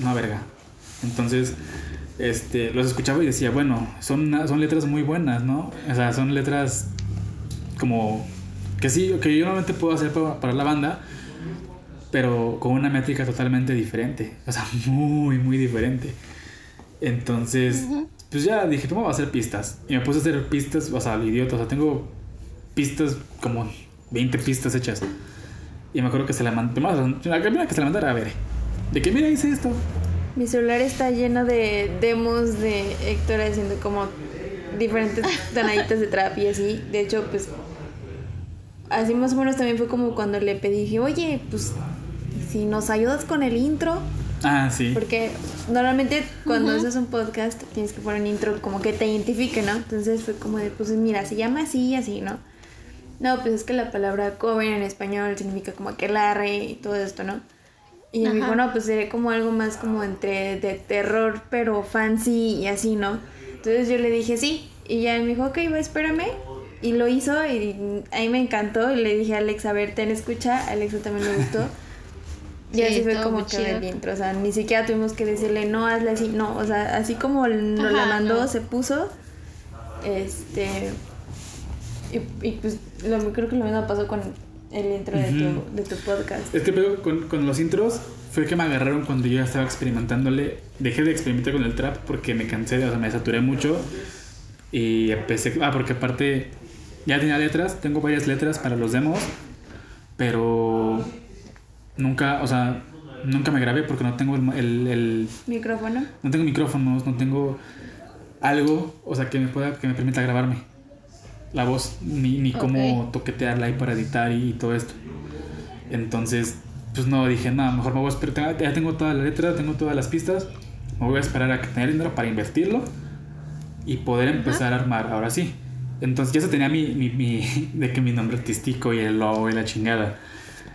una verga. Entonces, este, los escuchaba y decía, bueno, son, son letras muy buenas, ¿no? O sea, son letras como que sí, que yo normalmente puedo hacer para, para la banda, pero con una métrica totalmente diferente. O sea, muy, muy diferente. Entonces, pues ya dije, ¿cómo voy a hacer pistas? Y me puse a hacer pistas, o sea, al idiota. O sea, tengo pistas como 20 pistas hechas. Y me acuerdo que se la mandé. La primera que se la mandara a ver. De que, mira, hice esto. Mi celular está lleno de demos de Héctor haciendo como diferentes tonaditas de trap y así. De hecho, pues así más o menos también fue como cuando le pedí, dije, oye, pues si nos ayudas con el intro, Ah, sí. porque normalmente cuando haces un podcast tienes que poner un intro como que te identifique, ¿no? Entonces fue como de, pues mira, se llama así, así, ¿no? No, pues es que la palabra cover en español significa como aquelarre y todo esto, ¿no? Y me dijo, Ajá. no, pues sería como algo más como entre de terror, pero fancy y así, ¿no? Entonces yo le dije sí. Y ya me dijo, ok, va, espérame. Y lo hizo y ahí me encantó. Y le dije a Alex, a ver, ten escucha. A Alexa también le gustó. Y Sí, así fue como quedó el intro. O sea, ni siquiera tuvimos que decirle, no, hazle así. No, o sea, así como nos la mandó, no. se puso. Este. Y, y pues lo, creo que lo mismo pasó con el intro de, tu, de tu podcast. Es que pero con, con los intros fue que me agarraron cuando yo ya estaba experimentándole. Dejé de experimentar con el trap porque me cansé, o sea, me saturé mucho. Y empecé. Ah, porque aparte ya tenía letras, tengo varias letras para los demos, pero nunca, o sea, nunca me grabé porque no tengo el, el- el- Micrófono. no tengo micrófonos, no tengo algo, o sea, que me pueda, que me permita grabarme la voz, ni, ni cómo toquetearla ahí para editar y, todo esto. Entonces, pues no, dije, nada, mejor me voy a esperar, ya tengo toda la letra, tengo todas las pistas, me voy a esperar a tener dinero para invertirlo y poder empezar a armar, ahora sí. Entonces ya se tenía mi, mi, mi- de que mi nombre artístico y el logo y la chingada.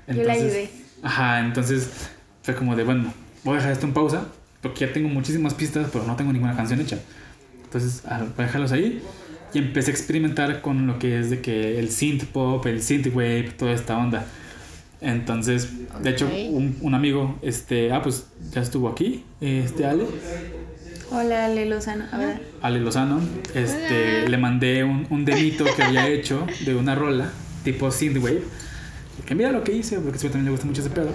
Yo le Entonces, ayudé. Ajá, entonces fue como de, bueno, voy a dejar esto en pausa porque ya tengo muchísimas pistas, pero no tengo ninguna canción hecha. Entonces, voy a dejarlos ahí y empecé a experimentar con lo que es de que el synth pop, el synth wave, toda esta onda. Entonces, de hecho, un, un amigo, este, ah, pues ya estuvo aquí, este Ale, Hola, Ale Lozano. A ver. Ale Lozano, este, Hola. le mandé un, un demito que había hecho de una rola, tipo synthwave, que mira lo que hice, porque a también le gusta mucho ese pedo.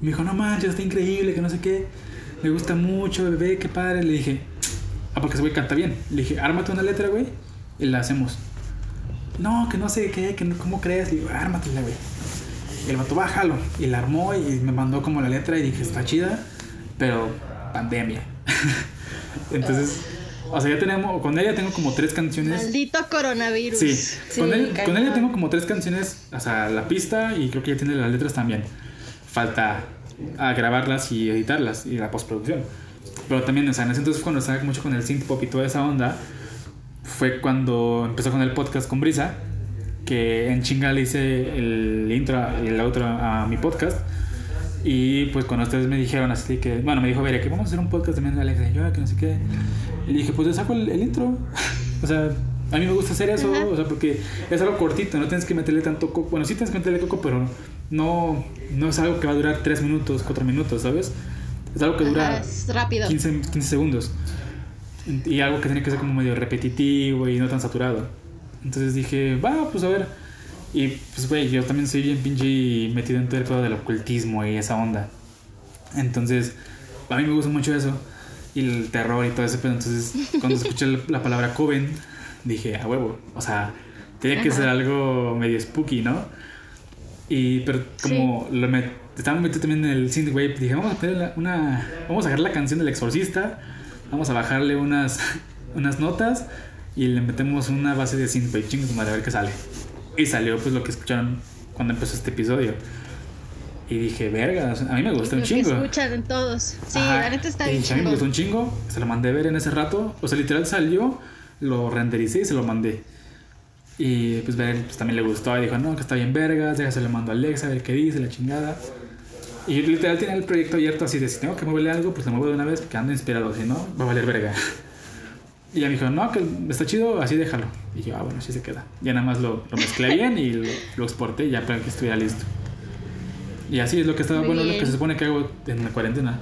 Y me dijo, no manches, está increíble, que no sé qué, me gusta mucho, bebé, qué padre. Le dije, ah, porque ese güey canta bien. Le dije, ármate una letra, güey, y la hacemos. No, que no sé qué, que no, ¿cómo crees? Le digo, ármatela, güey. Y el vato, bájalo. Y la armó y me mandó como la letra y dije, está chida, pero pandemia. Entonces, o sea, ya tenemos, con ella tengo como tres canciones. Maldito coronavirus. Sí, Sí, con, él, con ella tengo como tres canciones, o sea, la pista y creo que ya tiene las letras también. Falta a grabarlas y editarlas y la postproducción. Pero también, o sea, en ese entonces cuando estaba mucho con el synth pop y toda esa onda, fue cuando empezó con el podcast con Brisa, que en chinga le hice el intro y el outro a mi podcast. Y pues cuando ustedes me dijeron así que, bueno, me dijo, veré, que vamos a hacer un podcast también de Alex, y yo, "Ah, que no sé qué. Y le dije, pues le saco el, el intro. o sea, a mí me gusta hacer eso, Ajá. o sea, porque es algo cortito, no tienes que meterle tanto coco. Bueno, sí tienes que meterle coco, pero no, no es algo que va a durar 3 minutos, 4 minutos, ¿sabes? Es algo que dura Ajá, es rápido. 15, 15 segundos. Y algo que tiene que ser como medio repetitivo y no tan saturado. Entonces dije, va, pues a ver. Y pues, güey, yo también soy bien pinche metido en todo el pedo del ocultismo y esa onda. Entonces, a mí me gusta mucho eso. Y el terror y todo ese pedo. Entonces, cuando escuché la- la palabra Coven, dije, a huevo. O sea, tiene que ser algo medio spooky, ¿no? Y, pero como lo met, estaba metido también en el synthwave, dije, vamos a poner una, vamos a agarrar la canción del exorcista, vamos a bajarle unas, unas notas y le metemos una base de synthwave, chingos, a ver qué sale. Y salió pues lo que escucharon cuando empezó este episodio. Y dije, verga, a mí me gusta un Lo que chingo. escuchan en todos. Sí, Ajá. la neta está bien a mí me gustó un chingo, se lo mandé a ver en ese rato. O sea, literal salió, lo rendericé y se lo mandé. Y pues ver, pues también le gustó y dijo, no, que está bien vergas, déjase lo mando a Alexa, a ver qué dice, la chingada. Y literal tenía el proyecto abierto así de si tengo que moverle algo, pues lo muevo de una vez porque ando inspirado, si no, va a valer verga. Y ella me dijo, no, que está chido, así déjalo. Y yo, ah, bueno, así se queda. Ya nada más lo, lo mezclé bien y lo, lo exporté ya para que estuviera listo. Y así es lo que estaba, Muy bueno, lo que se supone que hago en la cuarentena.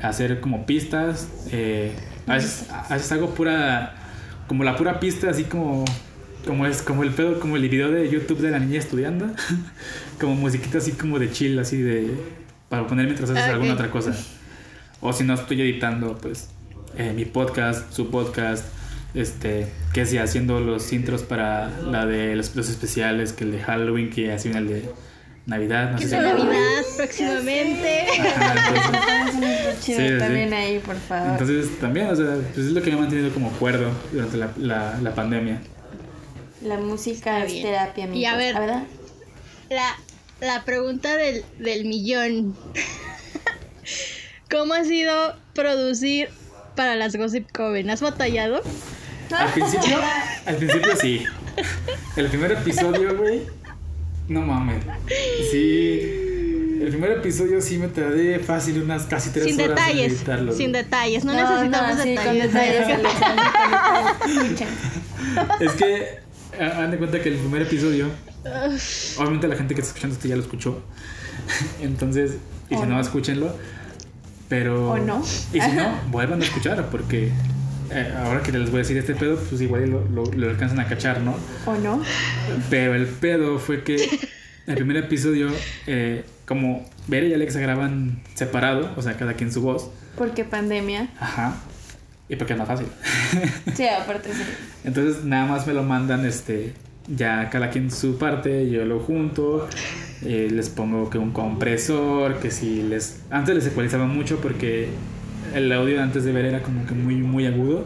Hacer como pistas. eh, a, veces, a veces hago pura, como la pura pista, así como, como es, como el pedo, como el video de YouTube de la niña estudiando. como musiquita así como de chill, así de, para poner mientras haces Ah, ok. alguna otra cosa. O si no estoy editando, pues, eh, mi podcast, su podcast, este, que sea haciendo los intros para la de los, los especiales, que el de Halloween, que así viene el de Navidad, no Que sé si Navidad próximamente. Ajá, entonces, Sí, sí. también ahí, por favor. entonces, también, o sea, pues es lo que me ha mantenido como cuerdo durante la, la, la pandemia. la música Está es bien. terapia, Y a amigos, ver. ¿verdad? La, la pregunta del, del millón. ¿Cómo ha sido producir para las Gossip Coven? ¿Has batallado? Al principio, al principio sí. El primer episodio, güey, no mames. Sí. El primer episodio sí me tardé fácil unas casi tres Sin horas en detalles. editarlo. Sin detalles. No, necesitamos sí, detalles. con detalles, Alexandra, con detalles. Escuchen. Es que, ha- hagan de cuenta que el primer episodio, obviamente la gente que está escuchando esto ya lo escuchó. Entonces, y si no, no. escúchenlo. Pero. O no. Y si no, vuelvan a escuchar, porque eh, ahora que les voy a decir este pedo, pues igual lo, lo, lo alcanzan a cachar, ¿no? ¿O no? Pero el pedo fue que el primer episodio, eh, como Bere y Alexa graban separado, o sea, cada quien su voz. Porque pandemia. Ajá. Y porque es más fácil. Sí, aparte sí. Entonces nada más me lo mandan este ya cada quien su parte, yo lo junto, eh, les pongo que un compresor, que si les antes les ecualizaba mucho porque el audio antes de ver era como que muy muy agudo.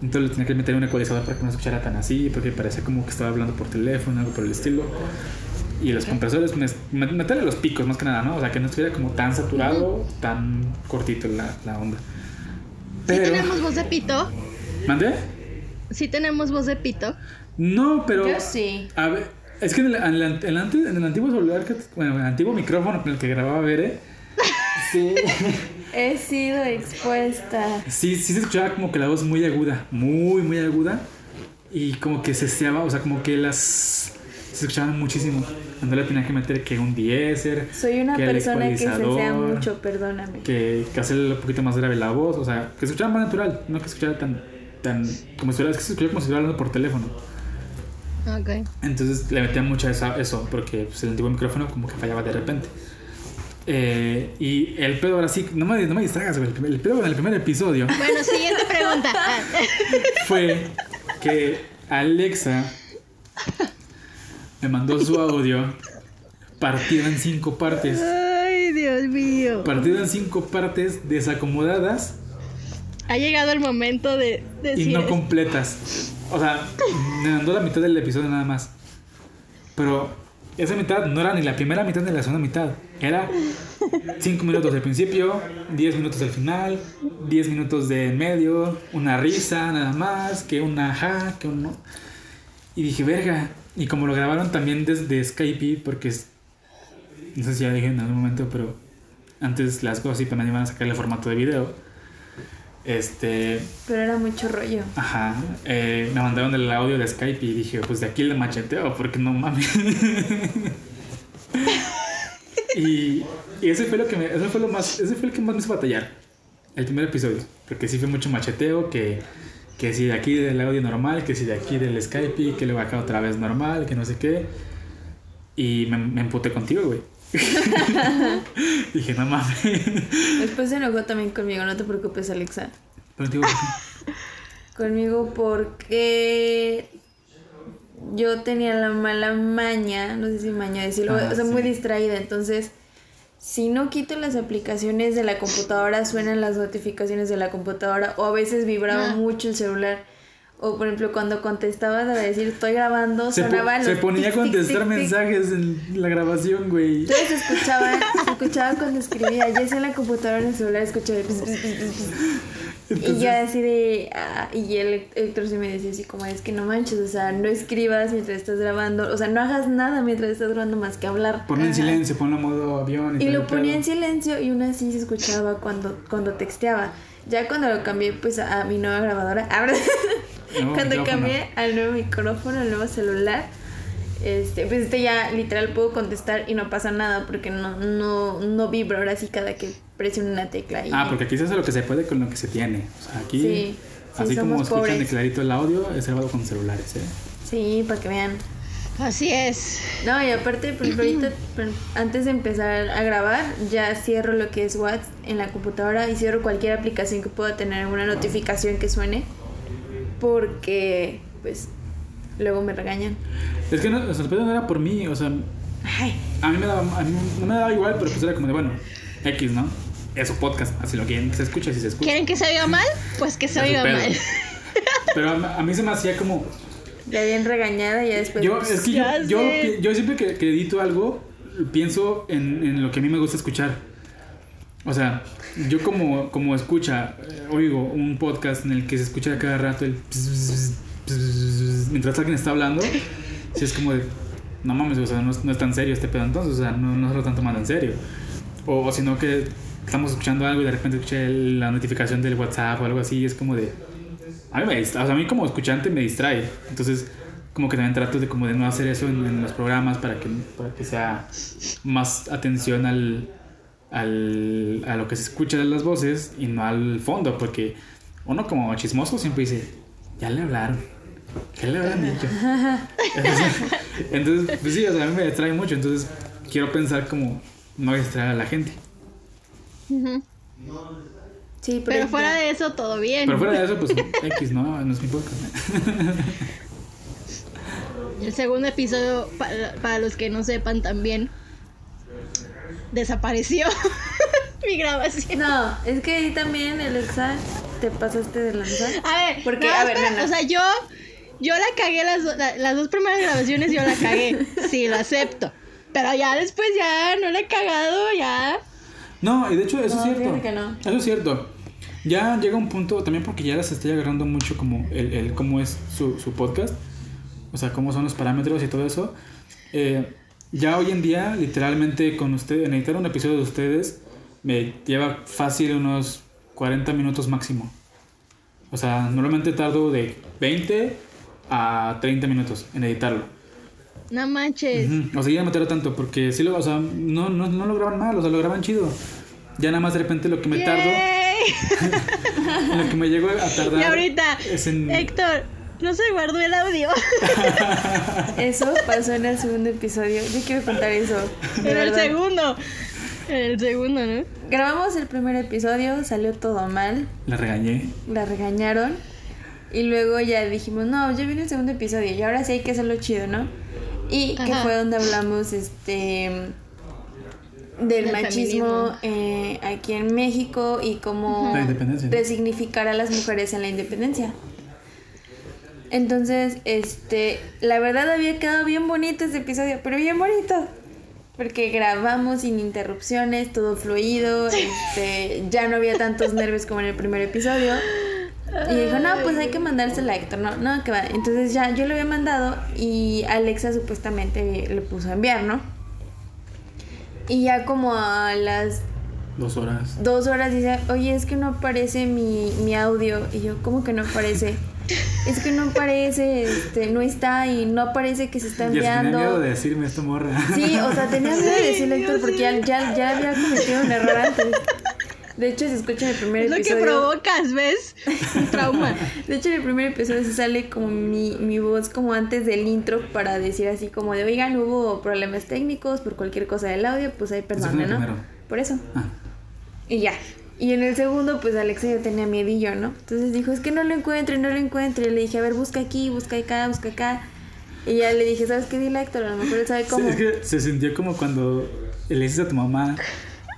Entonces le tenía que meter un ecualizador para que no escuchara tan así, porque parecía como que estaba hablando por teléfono, algo por el estilo. Y los compresores, me- meterle los picos más que nada, ¿no? O sea, que no estuviera como tan saturado, tan cortito la, la onda. ¿Sí tenemos voz de pito? ¿Mandé? Sí tenemos voz de pito. No, pero. Yo sí. A ver, es que en el, en el en el ante- en el antiguo celular, que, bueno, en el antiguo micrófono con el que grababa Bere, sí, He sido expuesta. sí, sí se escuchaba como que la voz muy aguda, muy, muy aguda. Y como que se seaba, o sea, como que las. se escuchaban muchísimo. Cuando le tenía que meter que un diéser, Soy una que persona que se sea mucho, perdóname. que, que hacerle un poquito más grave la voz, o sea, que se escuchara más natural, no que se escuchara tan, tan, como si estuviera, es que se escuchara como si estuviera hablando por teléfono. Entonces le metía mucho esa, eso, porque pues, el antiguo micrófono como que fallaba de repente. Eh, y el pedo ahora sí, no me, no me distraigas, güey. El pedo del primer episodio Bueno, siguiente pregunta. Fue que Alexa me mandó su audio partido en cinco partes. Ay, Dios mío. Partido en cinco partes desacomodadas Ha llegado el momento de y decir. no completas. O sea, me mandó la mitad del episodio nada más. Pero esa mitad no era ni la primera mitad ni la segunda mitad. Era 5 minutos del principio, 10 minutos del final, 10 minutos de medio, una risa nada más, que una ja, que un no. Y dije, verga. Y como lo grabaron también desde Skype, porque es- no sé si ya dije en algún momento, pero antes las cosas iban a sacar el formato de video. Este, Pero era mucho rollo. Ajá, eh, me mandaron el audio de Skype y dije, pues de aquí le macheteo, porque no mames. y, y ese fue lo que me, ese fue lo más, ese fue el que más me hizo batallar, el primer episodio, porque sí fue mucho macheteo, que, que si de aquí del audio normal, que si de aquí del Skype, que luego acá otra vez normal, que no sé qué, y me, me emputé contigo, güey. dije, no mames. Después se enojó también conmigo, no te preocupes, Alexa. Pero digo, Conmigo porque yo tenía la mala maña, no sé si maña decirlo, Ah, o sea, muy distraída. Entonces, si no quito las aplicaciones de la computadora, suenan las notificaciones de la computadora o a veces vibraba Ah. mucho el celular. O por ejemplo, cuando contestaba de decir estoy grabando, se, sonaban se ponía a tic, contestar tic, tic. mensajes en la grabación, güey. Entonces escuchaba, se escuchaba cuando escribía, ya sea en la computadora o en el celular, escuchaba. pss. Y Entonces- yo así de. ah, y el Héctor sí me decía así como: es que no manches, o sea, no escribas mientras estás grabando, o sea, no hagas nada mientras estás grabando más que hablar. Ponlo en silencio, ponlo en modo avión. Y todo lo ponía en silencio y aún así se escuchaba cuando, cuando texteaba. Ya cuando lo cambié pues a, mi nueva grabadora, ahora, Nuevo cuando micrófono. cambié al nuevo micrófono, al nuevo celular, este, pues este ya literal puedo contestar y no pasa nada porque no, no, no vibra ahora sí cada que presiono una tecla. Y, Ah, porque aquí se hace lo que se puede con lo que se tiene. O sea, aquí, Sí, sí, así como somos escuchan de pobres. clarito el audio, es grabado con celulares, ¿eh? Sí, para que vean. Así es. No, y aparte, por ejemplo, ahorita, antes de empezar a grabar, ya cierro lo que es WhatsApp en la computadora y cierro cualquier aplicación que pueda tener una notificación que suene, porque, pues, luego me regañan. Es que no, o sea, el pedo no era por mí, o sea, Ay, a mí me daba, a mí no me daba igual, pero pues era como de, bueno, X, ¿no? Es su podcast, así lo quieren, que se escucha, si se escucha. ¿Quieren que se oiga mal? Pues que se oiga mal. Pero a, a mí se me hacía como, ya bien regañada y ya después... yo, es que yo, Ya yo, yo siempre que, que edito algo, pienso en, en lo que a mí me gusta escuchar. O sea, yo como, como escucha, eh, oigo un podcast en el que se escucha cada rato el... pss, mientras alguien está hablando, si es como de... No mames, o sea, no, no es tan serio este pedo entonces, o sea, no, no se lo están tomando en serio. O, sino que estamos escuchando algo y de repente escuché la notificación del WhatsApp o algo así es como de... A mí, me o sea, a mí como escuchante me distrae. Entonces, como que también trato de, como de no hacer eso en, en los programas para que, para que sea más atención al, al, a lo que se escucha de las voces y no al fondo, porque uno como chismoso siempre dice, ya le hablaron. ¿Qué le habrán dicho? Entonces, pues sí, o sea, a mí me distrae mucho, entonces quiero pensar como no distraer a la gente. Ujú. Sí, por Pero ejemplo, fuera de eso, todo bien. Pero fuera de eso, pues X, ¿no? No es mi podcast. El segundo episodio, para, para los que no sepan también, desapareció mi grabación. No, es que ahí también, Alexa, te pasaste de lanzar. A ver, Porque, no, a ver, espera, o sea, yo, yo la cagué las, do- la- las dos primeras grabaciones, yo la cagué. Sí, lo acepto. Pero ya después ya no la he cagado, ya. No, y de hecho eso No, es cierto. fíjate que no. Eso es cierto. Ya llega un punto, también porque ya las estoy agarrando mucho como el, el cómo es su, su podcast. O sea, cómo son los parámetros y todo eso. Eh, ya hoy en día, literalmente, con usted, en editar un episodio de ustedes, me lleva fácil unos 40 minutos máximo. O sea, normalmente tardo de 20 a 30 minutos en editarlo. No manches. Ujú, O sea, ya no me tardó tanto porque sí lo, o sea, no, no, no lo graban mal, o sea, lo graban chido. Ya nada más de repente lo que me tardo, Yay. lo que me llego a tardar Y ahorita, es en... Héctor, no se guardó el audio. Eso pasó en el segundo episodio. Yo quiero contar eso. En el segundo. En el segundo, ¿no? Grabamos el primer episodio, salió todo mal, La regañé. la regañaron y luego ya dijimos, no, ya viene el segundo episodio y ahora sí hay que hacerlo chido, ¿no? Y que fue donde hablamos este del machismo eh, aquí en México y cómo resignificar a las mujeres en la independencia. Entonces, este, la verdad había quedado bien bonito ese episodio, pero bien bonito. Porque grabamos sin interrupciones, todo fluido, este, ya no había tantos nervios como en el primer episodio. Y dijo, no, pues hay que mandársela a Héctor, no, no, que va. Entonces ya yo lo había mandado y Alexa supuestamente le puso a enviar, ¿no? Y ya como a las Dos horas. dos horas dice, oye, es que no aparece mi, mi audio. Y yo, ¿cómo que no aparece? Es que no aparece, este, no está y no aparece que se está Ya tenía miedo enviando. de decirme esta morra. Sí, o sea, tenía miedo de decirle Héctor porque ya, ya, ya había cometido un error antes. De hecho, se escucha en el primer Es lo que episodio. provocas, ¿ves? Un trauma. De hecho, en el primer episodio se sale como mi, mi voz como antes del intro para decir así como de, oigan, hubo problemas técnicos por cualquier cosa del audio, pues perdone, el ¿no? primero. Por eso. Ah, Y ya. Y en el segundo, pues Alexa ya tenía miedillo, ¿no? Entonces dijo, es que no lo encuentro, no lo encuentro. Y le dije, a ver, busca aquí, busca acá, busca acá. Y ya le dije, ¿sabes qué? Dile a Héctor, a lo mejor él sabe sí, cómo. es que se sintió como cuando le dices a tu mamá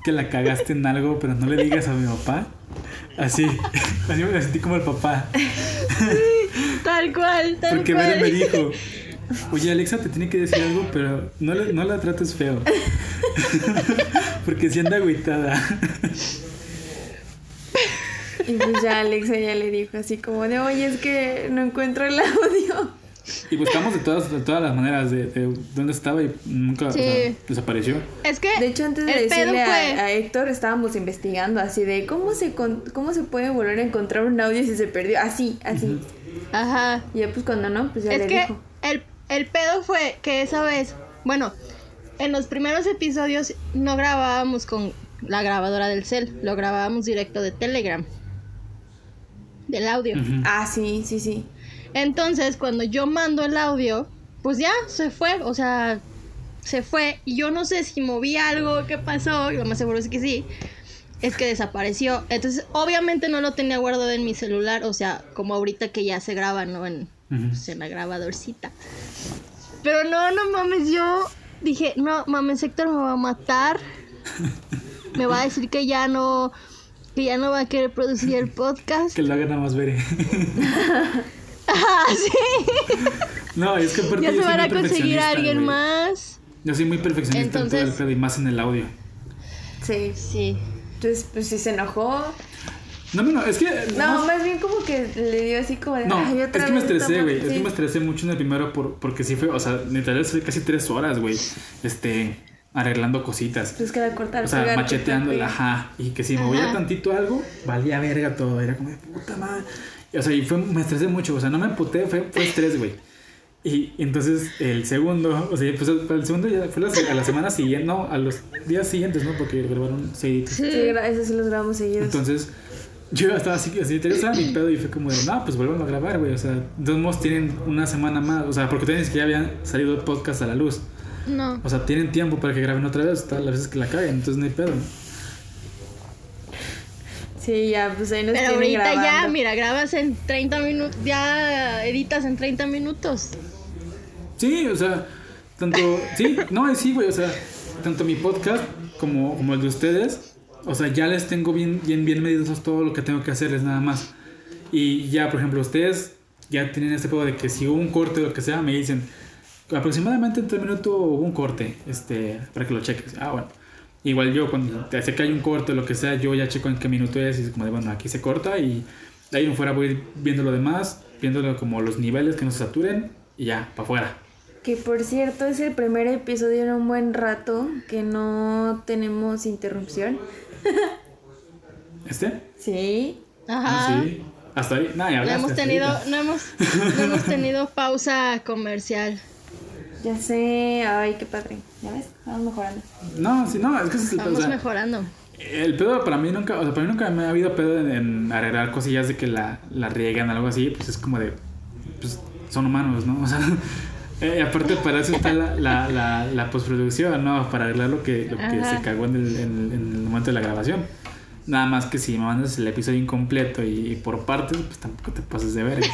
que la cagaste en algo, pero no le digas a mi papá. Así, así me sentí como el papá. Tal cual, tal Porque cual. Beren me dijo, oye Alexa te tiene que decir algo, pero no, le- no la trates feo. Porque si anda agüitada. Y pues ya Alexa ya le dijo así como de, oye, es que no encuentro el audio. Y buscamos de todas, de todas las maneras de, de dónde estaba y nunca o Sí. sea, desapareció. Es que. De hecho, antes de decirle fue- a, a Héctor, estábamos investigando así de cómo se, con- cómo se puede volver a encontrar un audio si se perdió. Así, así. Ajá. Y ya pues cuando no, pues ya Es le que dijo. el, el pedo fue que esa vez, bueno, en los primeros episodios no grabábamos con la grabadora del cel, lo grabábamos directo de Telegram. Del audio. Ah, sí, sí, sí. Entonces, cuando yo mando el audio, pues ya se fue, o sea, se fue. Y yo no sé si moví algo, qué pasó, lo más seguro es que sí. Es que desapareció. Entonces, obviamente no lo tenía guardado en mi celular, o sea, como ahorita que ya se graba, ¿no? En, pues, en la grabadorcita. Pero no, no mames, yo dije, no mames, Héctor me va a matar. Me va a decir que ya no, que ya no va a querer producir el podcast. Que lo haga nada más ver. Ah, sí. no, es que aparte Ya se van a conseguir a alguien güey. más. Yo soy muy perfeccionista en todo el Entonces- pedo y más en el audio. Sí. Sí. Entonces, pues sí se enojó. No, no, no, es que. No, más bien como que le dio así como de. No, "Ay, es que me estresé, toma". güey. Es que me estresé mucho en el primero por, porque sí fue, o sea, literal fue casi tres horas, güey. Este, arreglando cositas. Pues que cortar, O sea, pegar, pegar. ajá. Y que si movía Ajá. tantito algo, valía verga todo. Era como de puta madre. Y, O sea, y fue, me estresé mucho. O sea, no me emputé, fue, fue estrés, güey. Y entonces el segundo, o sea, pues el, segundo ya fue la a la semana siguiente, no, a los días siguientes, ¿no? Porque grabaron seis. Sí, eso sí los grabamos seguidos. Entonces, yo estaba así, así, te estaba mi pedo y fue como de, no, pues vuelvan a grabar, güey. O sea, de todos modos tienen una semana más. O sea, porque ustedes que ya habían salido podcast a la luz. No. O sea, tienen tiempo para que graben otra vez, todas las veces que la caguen, entonces no hay pedo. Sí, ya, pues ahí nos Pero ahorita ya, mira, grabas en 30 minutos, ya editas en 30 minutos. Sí, o sea, tanto, sí, no, sí, güey, o sea, tanto mi podcast como, como el de ustedes, o sea, ya les tengo bien, bien, bien medidos todo lo que tengo que hacerles nada más. Y ya, por ejemplo, ustedes ya tienen este pedo de que si hubo un corte o lo que sea, me dicen, aproximadamente en tres minutos hubo un corte, este, para que lo cheques. Ah, bueno. Igual yo, cuando te hace que hay un corte o lo que sea, yo ya checo en qué minuto es y es como de, bueno, aquí se corta y de ahí en fuera voy viendo lo demás, viéndolo como los niveles que no se saturen y ya, para afuera. Que por cierto es el primer episodio en un buen rato que no tenemos interrupción. ¿Este? Sí. Ajá. Sí. Hasta ahí. Nah, ya No hemos tenido, no hemos, no hemos tenido pausa comercial. Ya sé, ay, qué padre. ¿Ya ves? Vamos mejorando. No, sí, no, es que ese es el pedo. o Vamos sea, mejorando. El pedo para mí nunca, o sea, para mí nunca me ha habido pedo en, en arreglar cosillas de que la, la riegan algo así, pues es como de, pues son humanos, ¿no? O sea, eh, aparte para eso está la, la, la, la postproducción, ¿no? Para arreglar lo que, lo que se cagó en el, en, en el momento de la grabación. Nada más que si me mandas el episodio incompleto y, y por partes, pues tampoco te pases de ver.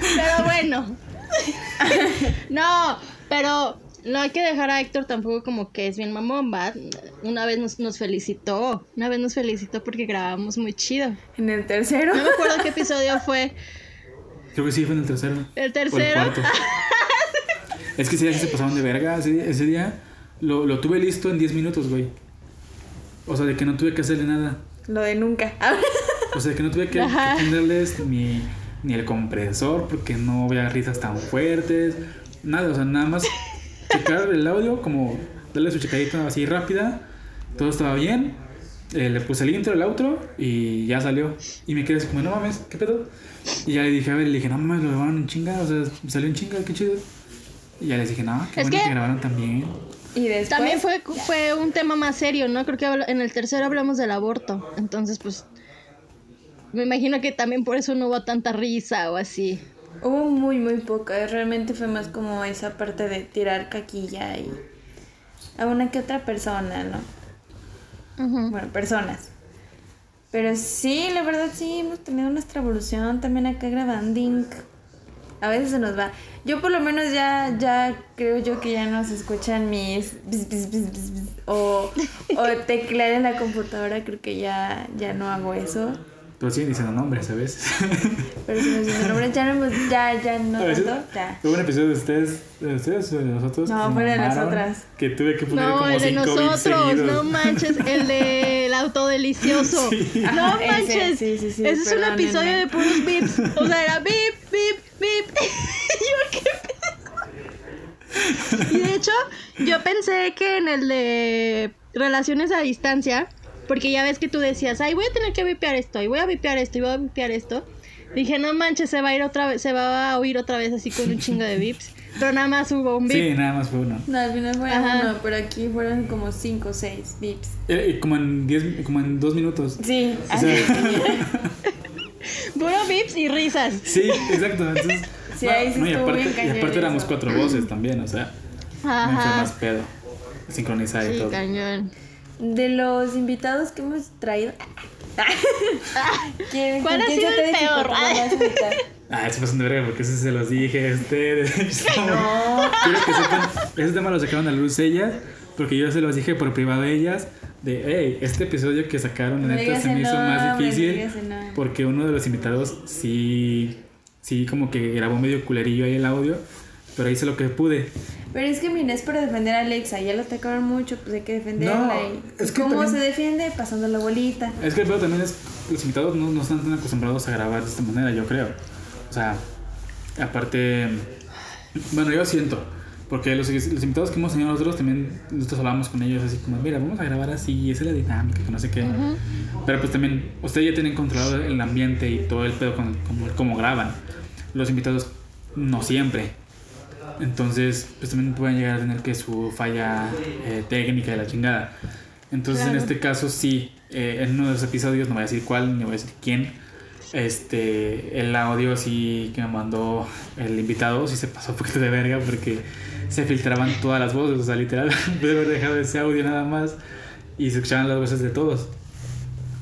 Pero bueno. no, pero no hay que dejar a Héctor tampoco como que es bien mamón, ¿va? Una vez nos, nos felicitó. Una vez nos felicitó porque grabamos muy chido. En el tercero. No me acuerdo qué episodio fue. Creo que sí fue en el tercero. ¿El O el tercero? cuarto. es que ese día sí se pasaron de verga. Ese día, ese día lo, lo tuve listo en 10 minutos, güey. O sea, de que no tuve que hacerle nada. Lo de nunca. O sea, que no tuve que, que ponerles ni, ni el compresor porque no había risas tan fuertes. Nada, o sea, nada más checar el audio, como darle su checadita así rápida. Todo estaba bien. eh, le puse el intro, el outro y ya salió. Y me quedé así como, no mames, ¿qué pedo? Y ya le dije, a ver, le dije, no mames, lo grabaron en chinga, o sea, salió en chinga, qué chido. Y ya les dije, no, qué Es bueno que, que- grabaron también. Y después. También fue, fue un tema más serio, ¿no? Creo que en el tercero hablamos del aborto. Entonces, pues. Me imagino que también por eso no hubo tanta risa o así. Hubo muy, muy poca. Realmente fue más como esa parte de tirar caquilla y. A una que otra persona, ¿no? Bueno, personas. Pero sí, la verdad sí, hemos tenido nuestra evolución también acá grabando. A veces se nos va. Yo por lo menos ya, ya creo yo que ya no se escuchan mis bis, bis, bis, bis, bis, o, o teclear en la computadora, creo que ya, ya no hago eso. Pero siguen diciendo nombres, ¿sabes? Pero si nos dicen nombres, ya no hemos, ya, ya no A veces- tanto, ya. Hubo un episodio de ustedes, de ustedes o de nosotros. No, que se fue de nosotras. Que tuve que poner No, como el de cinco nosotros, no manches, el del autodelicioso. No Ajá, ese, manches, sí, sí, sí, ese es un episodio de puros bips. O sea, era bip, bip, bip. yo qué. Y de hecho, yo pensé que en el de relaciones a distancia, porque ya ves que tú decías, ay, voy a tener que vipear esto, y voy a vipear esto, y voy a vipear esto. Dije, no manches, se va a ir otra vez, se va a oír otra vez así con un chingo de bips. Pero nada más hubo un bip. Sí, nada más fue uno. No, al final fue Ajá. uno, pero aquí fueron como cinco o seis bips. Eh, eh, como en diez, como en dos minutos. Sí, O así. sea, Puro bips y risas. sí, exacto. Entonces, Sí, ahí sí y estuvo aparte, bien y aparte éramos cuatro voces también, o sea, fue Ajá. más pedo. Sincronizar y Sí, todo. cañón. De los invitados que hemos traído. ¿Quién, ¿Cuál ha sido el peor? Ah, se pasan de verga porque eso se los dije a ustedes. No. Quiero que sepan, ese tema lo sacaron a la luz ellas, porque yo se los dije por privado a ellas, de, hey, este episodio que sacaron, la neta, se me hizo más difícil, porque uno de los invitados sí, sí como que grabó medio culerillo ahí el audio, pero hice lo que pude. Pero es que mira, es para defender a Alexa. Ya lo atacaron mucho, pues hay que defenderla. No, y, es que ¿Cómo también- se defiende? Pasando la bolita. Es que el pedo también es, los invitados no, no están tan acostumbrados a grabar de esta manera, yo creo. O sea, aparte, bueno, yo siento, porque los, los invitados que hemos tenido nosotros también, nosotros hablamos con ellos así como, mira, vamos a grabar así, esa es la dinámica, que no sé qué. Pero pues también, ustedes ya tienen controlado el ambiente y todo el pedo con como, cómo graban. Los invitados no siempre. Entonces, pues también pueden llegar a tener que su falla eh, técnica de la chingada. Entonces, en Claro. este caso, sí, eh, en uno de los episodios, no voy a decir cuál, ni voy a decir quién, este, el audio sí que me mandó el invitado, sí se pasó un poquito de verga porque se filtraban todas las voces, o sea, literal, pude haber dejado ese audio nada más y se escuchaban las voces de todos.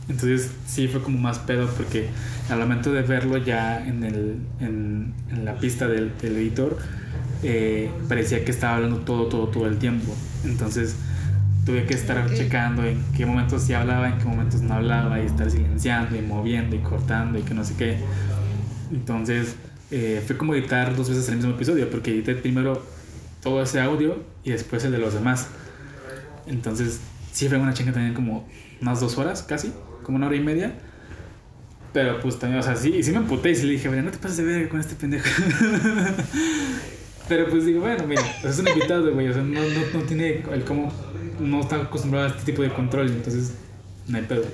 Entonces sí fue como más pedo porque al momento de verlo ya en, el, en, en la pista del, del editor eh, parecía que estaba hablando todo, todo, todo el tiempo. Entonces tuve que estar Ok. checando en qué momentos sí hablaba, en qué momentos no hablaba y estar silenciando y moviendo y cortando y que no sé qué. Entonces eh, fue como editar dos veces el mismo episodio porque edité primero todo ese audio y después el de los demás. Entonces sí fue una chinga también como unas dos horas casi, como una hora y media. Pero pues también, o sea, sí, sí me emputé y sí le dije, no te pases de verga con este pendejo. Pero pues digo, bueno, mira, es un invitado, güey, o sea, no, no, no tiene el cómo, no está acostumbrado a este tipo de control, entonces no hay pedo.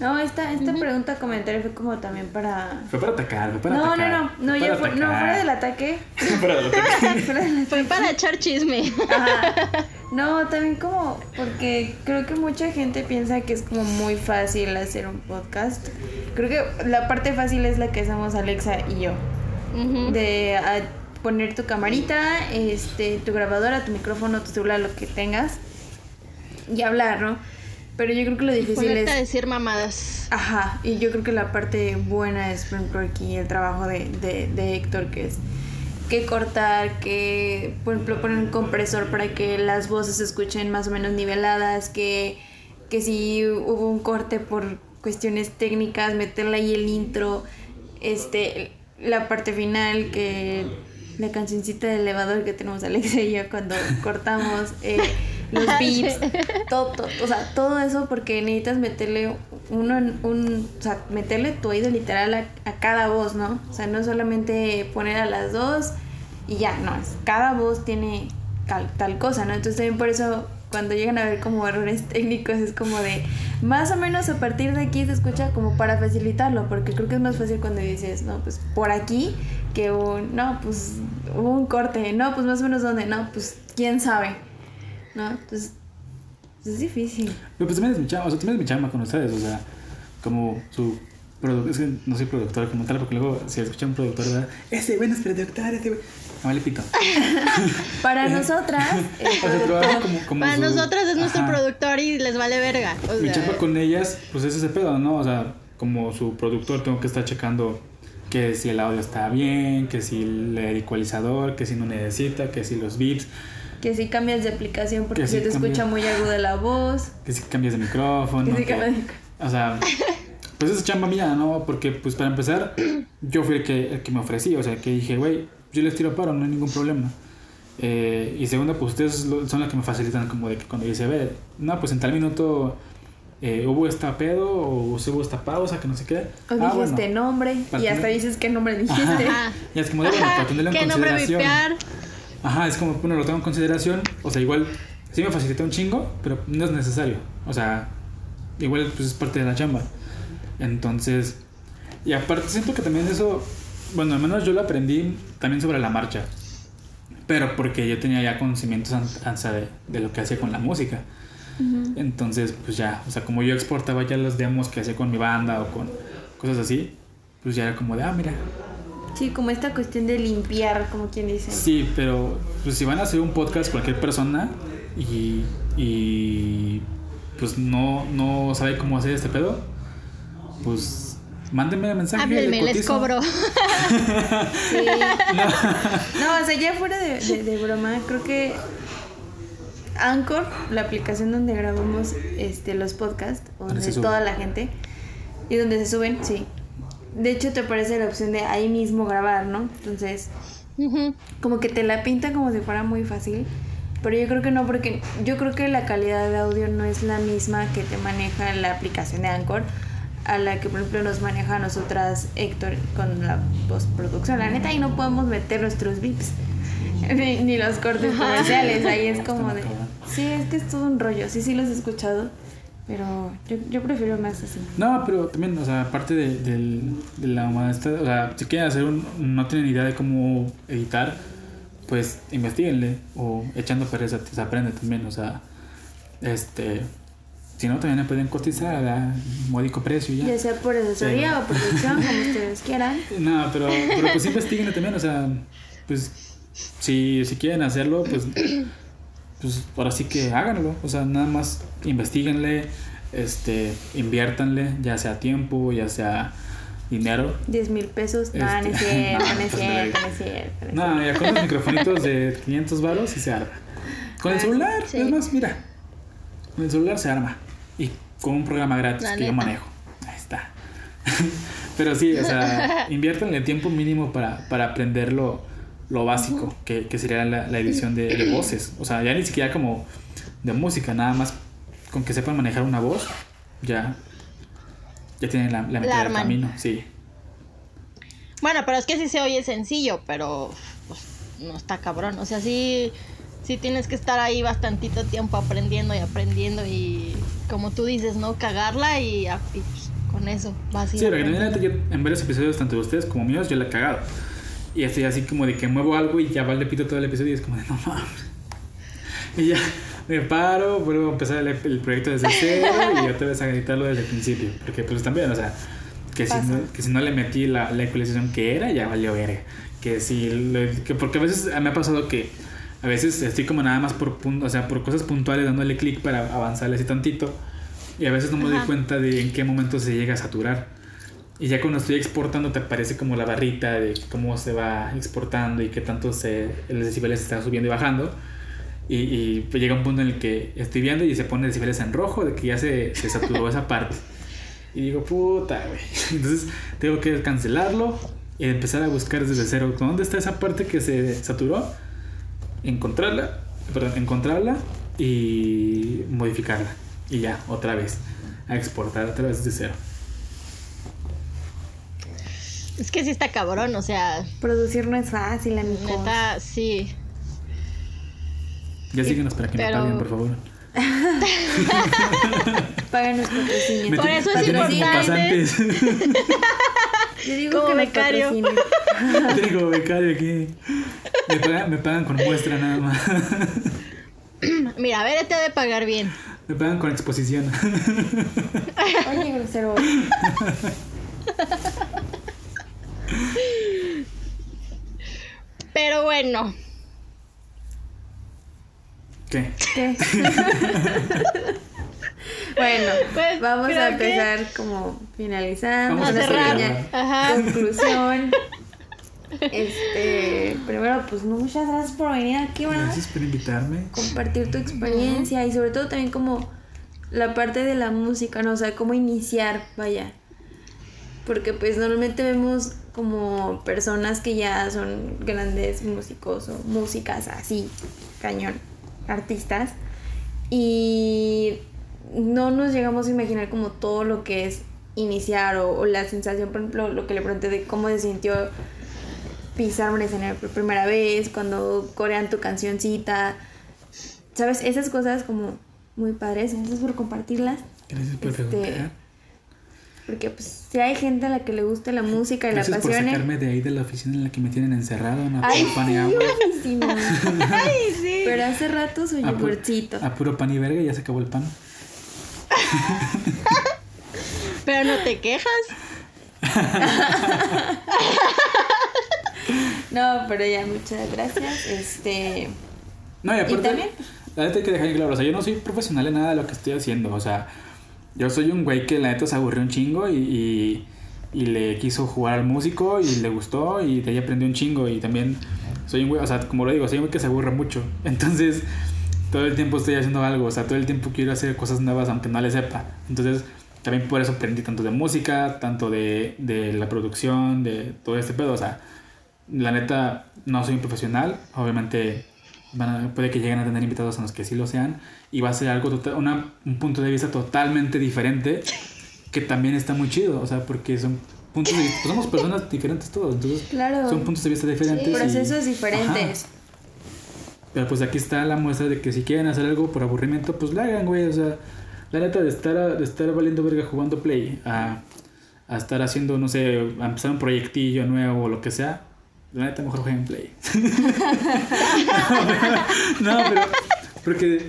No, esta, esta pregunta comentario fue como también para. Fue para atacar, fue para No, atacar. no, no, no, fue ya fue, no, fuera del ataque. Fuera del ataque. fuera del Fue para echar chisme. Ajá. No, también como porque creo que mucha gente piensa que es como muy fácil hacer un podcast. Creo que la parte fácil es la que hacemos Alexa y yo. De ah, poner tu camarita, este, tu grabadora, tu micrófono, tu celular, lo que tengas y hablar, ¿no? Pero yo creo que lo difícil Ponerte a es decir mamadas. Ajá, y yo creo que la parte buena es, por ejemplo, aquí el trabajo de, de, de Héctor, que es que cortar, que, por ejemplo, poner un compresor para que las voces se escuchen más o menos niveladas, que, que si hubo un corte por cuestiones técnicas, meterle ahí el intro, este, la parte final, que la cancioncita del elevador que tenemos Alexa y yo cuando cortamos, eh, los beats, todo, todo, o sea, todo eso porque necesitas meterle uno en un, o sea, meterle tu oído literal a, a cada voz, ¿no? O sea, no solamente poner a las dos y ya, no, es, cada voz tiene tal, tal cosa, ¿no? Entonces también por eso cuando llegan a ver como errores técnicos es como de más o menos a partir de aquí se escucha como para facilitarlo, porque creo que es más fácil cuando dices, no, pues por aquí que un, no, pues hubo un corte, no, pues más o menos dónde, no, pues quién sabe, ¿no? Entonces es difícil. Pero pues también es mi chamba, o sea, también es mi chamba con ustedes, o sea, como su productor, es que no soy productor como tal, porque luego si escuchan un productor, ¿verdad? Ese güey no es productor, ese güey. No vale pito. Para nosotras, productor- como, como Para su- nosotras es nuestro Ajá. productor y les vale verga. O Mi sea, chamba con ellas, pues es ese pedo, ¿no? O sea, como su productor tengo que estar checando que si el audio está bien, que si el ecualizador, que si no necesita, que si los beats, que si cambias de aplicación porque Que se sí te escucha muy aguda la voz, que si cambias de micrófono. que si cambias de- O sea, pues es chamba mía, ¿no? Porque, pues para empezar, yo fui el que, el que me ofrecí, o sea, que dije, güey, yo les tiro paro, no hay ningún problema. Eh, y segunda, pues ustedes son las que me facilitan, como de que cuando dice, a ver, no, pues en tal minuto eh, hubo esta pedo o se hubo esta pausa, que no sé qué. o Ah, dijiste bueno. nombre y hasta tener- dices qué nombre dijiste. Ajá. Y es como de, bueno, para tenerlo en ¿Qué nombre consideración. Ajá, es como, bueno, lo tengo en consideración. O sea, igual sí me facilita un chingo, pero no es necesario. O sea, igual pues es parte de la chamba. Entonces, y aparte siento que también eso, bueno, al menos yo lo aprendí también sobre la marcha. Pero porque yo tenía ya conocimientos de, de lo que hacía con la música. Entonces, pues ya, o sea, como yo exportaba ya los demos que hacía con mi banda o con cosas así, pues ya era como de, ah, mira, Sí, como esta cuestión de limpiar, como quien dice. Sí, pero pues si van a hacer un podcast cualquier persona y, y pues no, no sabe cómo hacer este pedo, pues mándenme mensaje. Háblenme, le les cobro. Sí. No, o sea, ya fuera de, de- de broma, creo que Anchor, la aplicación donde grabamos este, los podcasts, donde toda la gente, y donde se suben, sí. De hecho, te aparece la opción de ahí mismo grabar, ¿no? Entonces, como que te la pinta como si fuera muy fácil. Pero yo creo que no, porque yo creo que la calidad de audio no es la misma que te maneja la aplicación de Anchor a la que por ejemplo nos maneja a nosotras Héctor con la postproducción. La neta ahí no podemos meter nuestros beeps ni, ni los cortes comerciales. Ahí es como de... Sí, es que es todo un rollo. Sí, sí los he escuchado, pero yo, yo prefiero más así. No, pero también, o sea, aparte de, del- de la humanidad, o sea, si quieren hacer un, no tienen idea de cómo editar, pues investiguenle o echando pereza se aprende también, o sea, este, si no también le pueden cotizar a módico precio ya. Ya sea por asesoría Sí. o producción, como ustedes quieran. No, pero, pero pues investiguenle también, o sea, pues si, si quieren hacerlo, pues, pues ahora sí que háganlo, o sea, nada más investiguenle, este, inviértanle, ya sea tiempo, ya sea dinero. 10 mil pesos. No, no es Este, cierto, no, no es pues, cierto, no. no es cierto. no es No, ya con los microfonitos de 500 varos y se arma. Con el Ah, celular, sí. es más, mira, con el celular se arma. Y con un programa gratis La que yo manejo. Ahí está. Pero sí, o sea, inviértanle tiempo mínimo para, para aprender lo, básico, que, que sería la, la edición de, de voces. O sea, ya ni siquiera como de música, nada más con que sepan manejar una voz, ya, ya tienen la, la mitad del camino. Sí. Bueno, pero es que sí se oye sencillo, pero pues, no está cabrón. O sea, sí, sí tienes que estar ahí bastantito tiempo aprendiendo y aprendiendo y como tú dices, ¿no? Cagarla y, pues, con eso vas ir Sí, yo en varios episodios, tanto de ustedes como míos, yo la he cagado. Y estoy así como de que muevo algo y ya va el pito todo el episodio y es como de no mames. Y ya me paro, vuelvo a empezar el, el proyecto desde cero y otra vez a editarlo desde el principio. Porque pues también, o sea, que si, no, que si no le metí la, la ecualización que era, ya valió verga. Que si, le- que porque a veces me ha pasado que a veces estoy como nada más por o sea, por cosas puntuales dándole clic para avanzarle así tantito. Y a veces no me doy Ajá. cuenta de en qué momento se llega a saturar. Y ya cuando estoy exportando te aparece como la barrita de cómo se va exportando y qué tanto se, el decibeles está subiendo y bajando. Y, y pues llega un punto en el que estoy viendo y se pone decibeles en rojo de que ya se, se saturó esa parte. Y digo, puta, güey. Entonces tengo que cancelarlo y empezar a buscar desde cero. ¿Dónde está esa parte que se saturó? Encontrarla, perdón, encontrarla y modificarla. Y ya, otra vez. A exportar otra vez desde cero. Es que sí está cabrón, o sea, Producir no es fácil, amigos. neta, sí. Ya síguenos para que Pero- me paguen, por favor. Patrocinios. Me Por eso es importante. Yo digo Como que me becario. como becario aquí. Me pagan, me pagan con muestra nada más. Mira, a ver, te ha de pagar bien. Me pagan con exposición. Oye, grosero. Pero bueno, ¿Qué? ¿Qué? bueno, Pues, vamos a que- empezar como finalizando. Vamos a cerrar. Ajá. conclusión. Este, primero, pues muchas gracias por venir aquí, ¿verdad? Gracias por invitarme. compartir tu experiencia y sobre todo también como la parte de la música, ¿no? O sea, cómo iniciar, vaya. Porque pues normalmente vemos como personas que ya son grandes músicos o músicas así, cañón, artistas. Y no nos llegamos a imaginar como todo lo que es iniciar o, o la sensación, por ejemplo, lo que le pregunté de cómo se sintió pisar un escenario por primera vez, cuando corean tu cancioncita. ¿Sabes? Esas cosas como muy padres. Gracias por compartirlas. Gracias por Este, preguntar. Porque pues si hay gente a la que le guste la música y la por apasione. sacarme de ahí de la oficina en la que me tienen encerrado. No Ay, puro pan y sí, agua. buenísimo. Ay, sí. Pero hace rato pu- yogurcito. A puro pan y verga ya se acabó el pan. Pero no te quejas. No, pero ya muchas gracias. Este. No, y aparte, también? la neta hay que dejar en claro, o sea, yo no soy profesional en nada de lo que estoy haciendo, o sea, yo soy un güey que la neta se aburrió un chingo y, y, le quiso jugar al músico y le gustó y de ahí aprendió un chingo y también soy un güey, o sea, como lo digo, soy un güey que se aburre mucho, entonces todo el tiempo estoy haciendo algo, o sea, todo el tiempo quiero hacer cosas nuevas aunque no le sepa, entonces también por eso aprendí tanto de música, tanto de, de la producción, de todo este pedo, o sea, la neta no soy un profesional, obviamente van a- puede que lleguen a tener invitados en los que sí lo sean y va a ser algo total, una- un punto de vista totalmente diferente que también está muy chido, o sea, porque son puntos de vista, pues somos personas diferentes todos, entonces Claro. son puntos de vista diferentes. procesos diferentes. Ajá. Pero pues aquí está la muestra de que si quieren hacer algo por aburrimiento, pues lo hagan, güey, o sea, la neta de estar, de estar valiendo verga jugando play a, a estar haciendo, no sé, a empezar un proyectillo nuevo o lo que sea, la neta mejor jueguen play. no, pero porque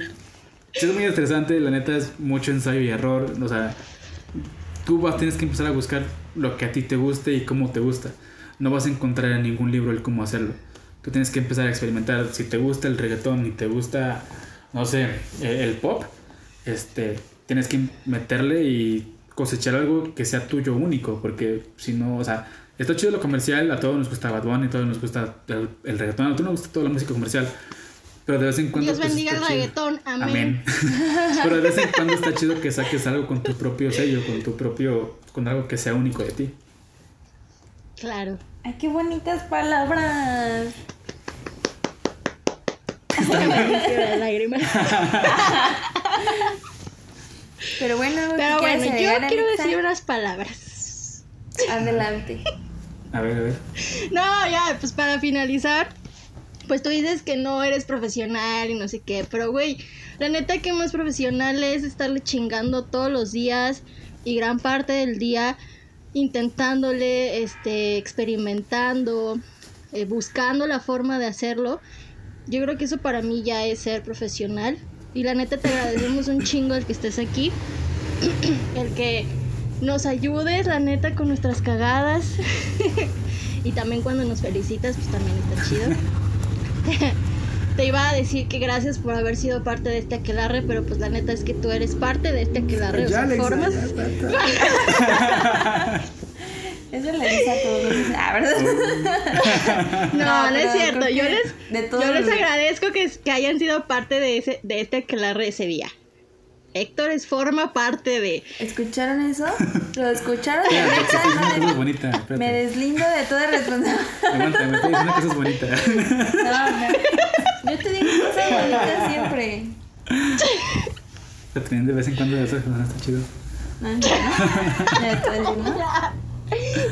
es muy estresante, la neta es mucho ensayo y error, o sea, tú vas, tienes que empezar a buscar lo que a ti te guste y cómo te gusta. No vas a encontrar en ningún libro el cómo hacerlo. Tú tienes que empezar a experimentar. Si te gusta el reggaetón y te gusta, no sé, eh, el pop, este, tienes que meterle y cosechar algo que sea tuyo único, porque si no, o sea, está chido lo comercial, a todos nos gusta Bad Bunny, a todos nos gusta el, el reggaetón, a todos nos gusta toda la música comercial. Pero de vez en cuando. Dios pues, bendiga el reggaetón. Amén. Amén. Pero de vez en cuando está chido que saques algo con tu propio sello, con tu propio, con algo que sea único de ti. Claro. Ay, qué bonitas palabras. Qué lágrima. Pero bueno, Pero bueno, yo quiero decir unas palabras. Adelante. A ver, a ver. No, ya, pues para finalizar, pues tú dices que no eres profesional y no sé qué, pero güey, la neta que más profesional es estarle chingando todos los días y gran parte del día intentándole, este, experimentando, eh, buscando la forma de hacerlo. Yo creo que eso para mí ya es ser profesional. Y la neta te agradecemos un chingo el que estés aquí. el que nos ayudes, la neta, con nuestras cagadas. y también cuando nos felicitas, pues también está chido. te iba a decir que gracias por haber sido parte de este aquelarre, pero pues la neta es que tú eres parte de este aquelarre. o Ya, sea, Alexa, formas. ya, Eso le dice a todos. Ah, ¿verdad? No, no, es cierto. Yo les, yo les agradezco que, que hayan sido parte de, ese, de este aquelarre ese día. Héctor es forma parte de. ¿Escucharon eso? ¿Lo escucharon? No, cosas me- deslindo de toda responsabilidad. Aguanta, me estoy diciendo cosas bonitas. No, no. Yo te digo cosas bonitas siempre. Pero también de vez en cuando de esas cosas está chido.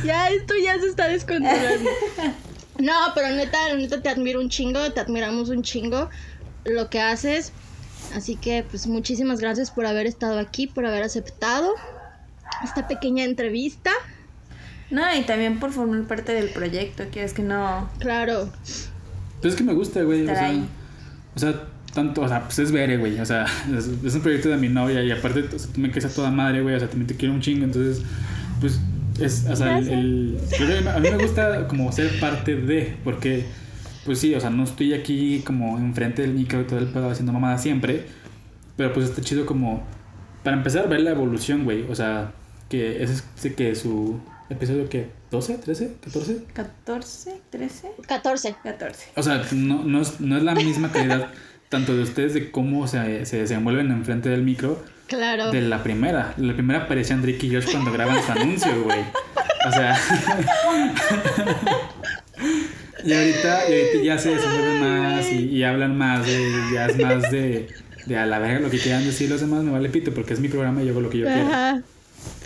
Ya, esto ya se está descontrolando. No, pero neta, neta te admiro un chingo, te admiramos un chingo lo que haces. Así que, pues, muchísimas gracias por haber estado aquí, por haber aceptado esta pequeña entrevista. No, y también por formar parte del proyecto. Quieres que no. Claro, Pues es que me gusta, güey. O sea, o sea, tanto, o sea, pues es Bere, güey. O sea, es, es un proyecto de mi novia y aparte, o sea, tú me quedas a toda madre, güey. O sea, también te quiero un chingo. Entonces, pues, es, o sea, el, el- a mí me gusta como ser parte de, porque, pues sí, o sea, no estoy aquí como enfrente del micro y todo el pedo haciendo mamada siempre. Pero pues está chido como, para empezar, ver la evolución, güey. O sea, que ese es que su episodio que 12, 13, 14. 14, 13, 14. 14. O sea, no, no, es, no es la misma calidad tanto de ustedes de cómo se, se desenvuelven enfrente del micro Claro. de la primera. La primera aparecían Drake y Josh cuando graban su anuncio, güey. O sea. y, ahorita, y ahorita ya se desenvuelven más y, y hablan más. Ya es más de, de a la verga lo que quieran decir los demás, me vale pito porque es mi programa y yo hago lo que yo quiero.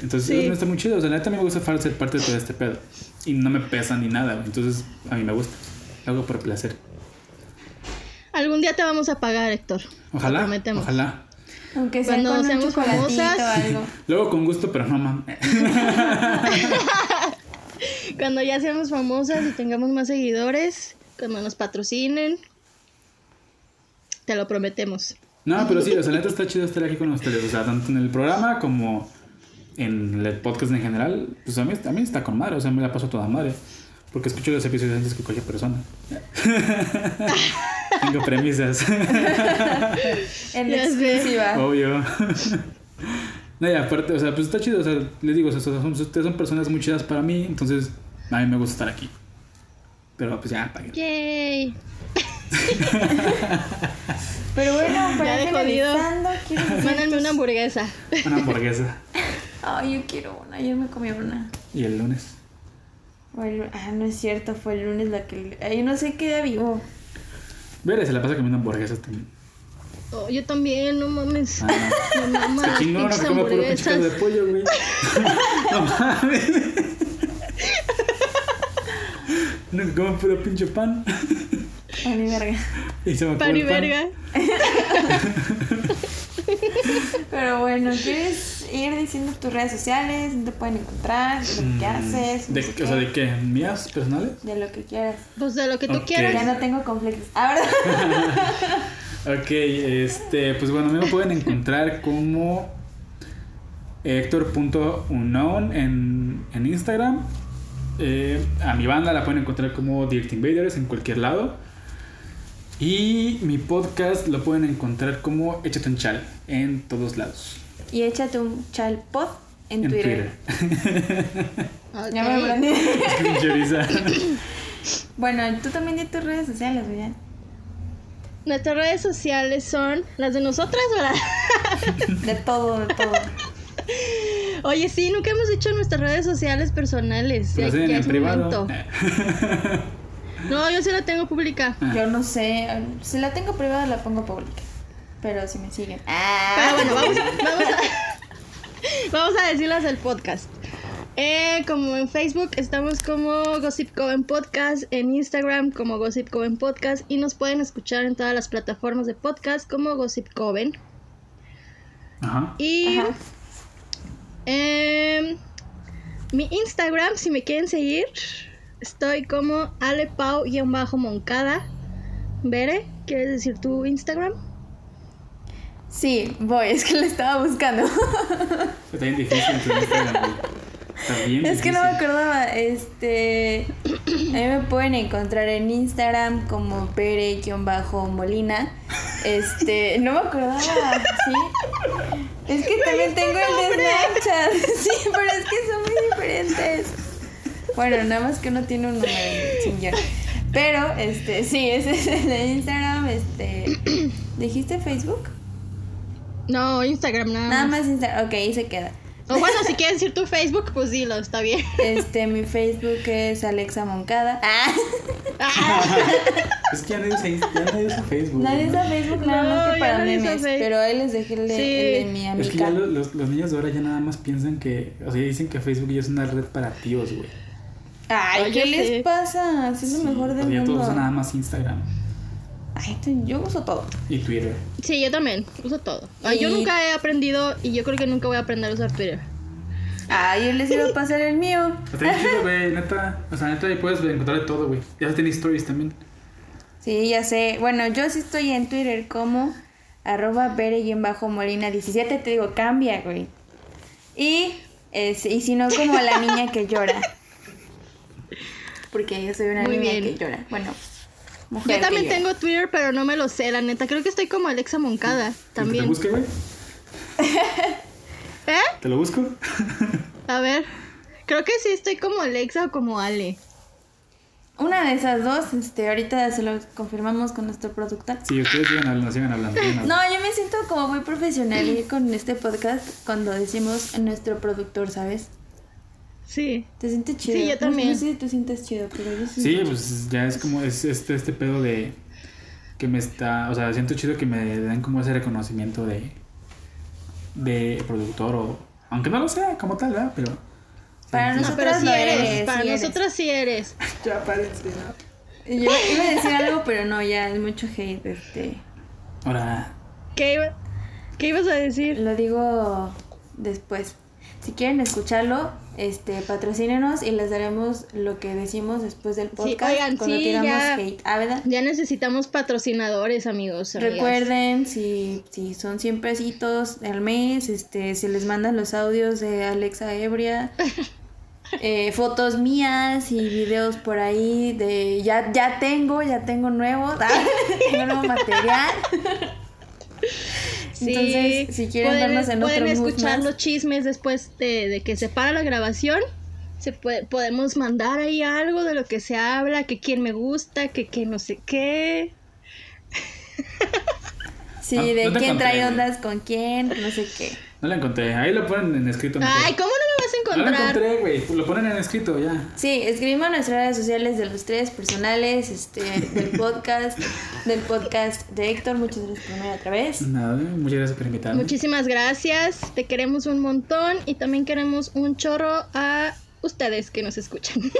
Entonces, Sí. eso está muy chido. O sea, la neta a mí me gusta ser parte de todo este pedo. Y no me pesa ni nada. Entonces, a mí me gusta. Lo hago por placer. Algún día te vamos a pagar, Héctor. Ojalá. prometemos. Ojalá. Aunque sea Cuando con seamos famosas. algo. Luego con gusto, pero no mames. Cuando ya seamos famosas y tengamos más seguidores, cuando nos patrocinen, te lo prometemos. No, pero sí, o sea, la neta está chido estar aquí con ustedes. O sea, tanto en el programa como en el podcast en general. Pues a mí, a mí está con madre, o sea, me la paso toda madre. Porque escucho los episodios antes que cualquier persona. Tengo premisas. En exclusiva. Obvio. No, y aparte, o sea, pues está chido. O sea, les digo, o sea, son- ustedes son personas muy chidas para mí. Entonces, a mí me gusta estar aquí. Pero pues ya, paguen. Yay. Pero bueno, para finalizando, decir Mándame una hamburguesa. Una hamburguesa. Ay, yo quiero una. Ayer me comí una. Y el lunes. El- Ah, no es cierto, fue el lunes la que. Ay, no sé qué día vivo. Vera se la pasa comiendo hamburguesas también. Oh, yo también, no mames. Ah, las de pollo, güey. no mames. No que come puro pinche pan. Verga. Y se me acabó Pan y pan. verga. Pero bueno, ¿quieres ir diciendo tus redes sociales? ¿Dónde te pueden encontrar? ¿De lo que haces? Mm, ¿De, no sé o sea, qué? ¿de qué? ¿Mías personales? De lo que quieras. Pues de lo que tú quieras. Ya no tengo conflictos. Ah, ¿verdad? Ok, este, pues bueno, a mí me pueden encontrar como Héctor.unknown en, en Instagram. Eh, a mi banda la pueden encontrar como Dirt Invaders en cualquier lado. Y mi podcast lo pueden encontrar como Échate un chal en todos lados. Y échate un chalpod en, En Twitter. Twitter. Ok. Ya me bueno, tú también di tus redes sociales, ¿verdad? Nuestras redes sociales son las de nosotras, ¿verdad? De todo, de todo. Oye, sí, nunca hemos hecho nuestras redes sociales personales. Ya, Lo hacen en es privado. momento. No, yo sí la tengo pública. Yo no sé. Si la tengo privada, la pongo pública. Pero si me siguen. Pero Ah, bueno, vamos, vamos a, vamos a decirlas del podcast. Eh, como en Facebook estamos como Gossip Coven Podcast, en Instagram como Gossip Coven Podcast y nos pueden escuchar en todas las plataformas de podcast como Gossip Coven. Ajá. Y Ajá. Em, mi Instagram, si me quieren seguir, estoy como alepau-moncada. Bere, ¿quieres decir tu Instagram? Sí, voy, es que lo estaba buscando. Está bien difícil tu Instagram, Es que no me acordaba. Este. A mí me pueden encontrar en Instagram como pere-molina. Este. No me acordaba, ¿sí? Es que también tengo el de Snapchat. Sí, pero es que son muy diferentes. Bueno, nada más que uno tiene un número sin guion. Pero, este, sí, ese es el de Instagram. Este. ¿Dijiste Facebook? No, Instagram nada, Nada más. más Instagram. Ok, ahí se queda. O bueno, si quieres decir tu Facebook, pues dilo, está bien. Este, mi Facebook es Alexa Moncada. Ah. Es que ya nadie nadie usa Facebook. Nadie usa Facebook nada No, más que para memes. Facebook. Pero ahí les dejé el de, Sí. el de mi Es que ya amiga. los, los- los niños de ahora ya nada más piensan que, o sea, dicen que Facebook ya es una red para tíos, güey. Ay, Ay, ¿qué les sé. pasa? Es lo mejor O del sea, ya todos mundo. usan nada más Instagram Ay, yo uso todo. y Twitter. Sí, yo también, uso todo. Ah, Yo Y- nunca he aprendido y yo creo que nunca voy a aprender a usar Twitter. Ay, yo les iba a pasar el mío. Está bien chido, güey, neta. O sea, neta ahí puedes encontrar de todo, güey. Ya tiene stories también. Sí, ya sé. Bueno, yo sí estoy en Twitter como arroba bere-molina17. Te digo, cambia, güey. Y, es- y si no, como la niña que llora. Porque yo soy una Muy niña bien. que llora. Bueno, mujer Yo también tengo Twitter, pero no me lo sé, la neta. Creo que estoy como Alexa Moncada ¿Te también. busque, güey? ¿Eh? ¿Te lo busco? A ver. Creo que sí estoy como Alexa o como Ale. Una de esas dos, este, ahorita se lo confirmamos con nuestro productor. Sí, ustedes sigan hablando, sigan hablando. sigan hablando. No, yo me siento como muy profesional con este podcast cuando decimos nuestro productor, ¿sabes? Sí. Te sientes chido. Sí, yo también. No sé si tú sientes chido, pero yo sí. Sí, pues ya es como es este, este pedo de que me está, o sea, siento chido que me den como ese reconocimiento de de productor o aunque no lo sea como tal, ¿verdad? Pero Para sí, No, nosotras pero sí eres. eres, Para sí nosotras sí eres. ya parece, ¿no? Yo iba a decir algo, pero no, ya es mucho hate. Este, Ahora, ¿Qué, iba- ¿Qué ibas a decir? lo digo después. Si quieren escucharlo, este, patrocínenos y les daremos lo que decimos después del podcast oigan, cuando sí, tiramos ya. hate. Ah, ¿verdad? Ya necesitamos patrocinadores, amigos. amigas. Recuerden, si, si son 100 pesitos al mes, este, se les mandan los audios de Alexa Ebria, eh, fotos mías y videos por ahí de ya, ya tengo, ya tengo nuevo, tengo nuevo material. Sí, Entonces, si quieren pueden, vernos en pueden otro escuchar más. los chismes después de, de que se para la grabación. Se puede, podemos mandar ahí algo de lo que se habla, que quién me gusta, que, que no sé qué. Sí, No- de no te quién trae encontré, ondas con quién, no sé qué. no la encontré. Ahí lo ponen en escrito. mejor. Ay, ¿cómo no vas a no la encontrar? encontré, güey. Lo ponen en escrito ya. Sí, escribimos en nuestras redes sociales de los tres personales, este, del podcast, del podcast de Héctor. Muchas gracias por venir otra vez. Nada, muchas gracias por invitarme. Muchísimas gracias, te queremos un montón y también queremos un chorro a ustedes que nos escuchan.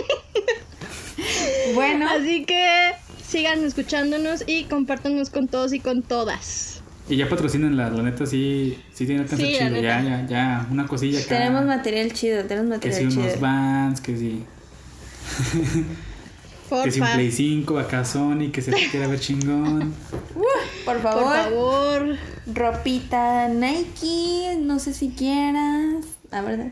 Bueno, Así que sigan escuchándonos y compártanos con todos y con todas. Y ya patrocinan la, la neta, sí, sí tiene alcance Sí, chido. Ya, ya, ya, una cosilla acá. tenemos material chido, tenemos Que si material unos chido. Vans, que si, que si un Play 5 acá Sony, que se quiera ver chingón. Por por favor, favor. ropita Nike, no sé si quieras. La verdad.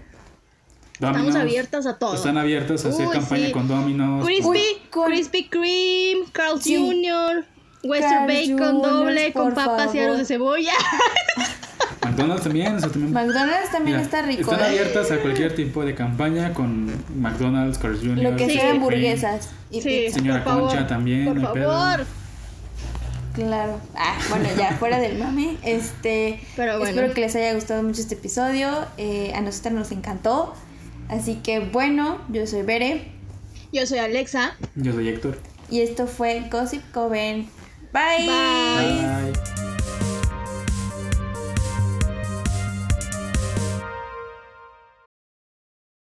Estamos Domino's, abiertas a todo. Están abiertos a hacer Uy, campaña sí. con Domino's. Crispy, Krispy Kreme, Carl's Sí. Jr., Western Bacon doble con papas y aros de cebolla. McDonald's también, o sea, también. McDonald's también Mira, está rico. Están ¿eh? abiertas a cualquier tipo de campaña con McDonald's, Carl's Jr. Lo que sea hamburguesas y Sí, pizza. Señora por favor, Concha también, Por pedo. favor. Claro. Ah, bueno, ya fuera del mame. Este, Pero bueno. espero que les haya gustado mucho este episodio. Eh, a nosotros nos encantó. Así que bueno, yo soy Bere Yo soy Alexa. Yo soy Héctor. y esto fue Gossip Coven. Bye. Bye. Bye.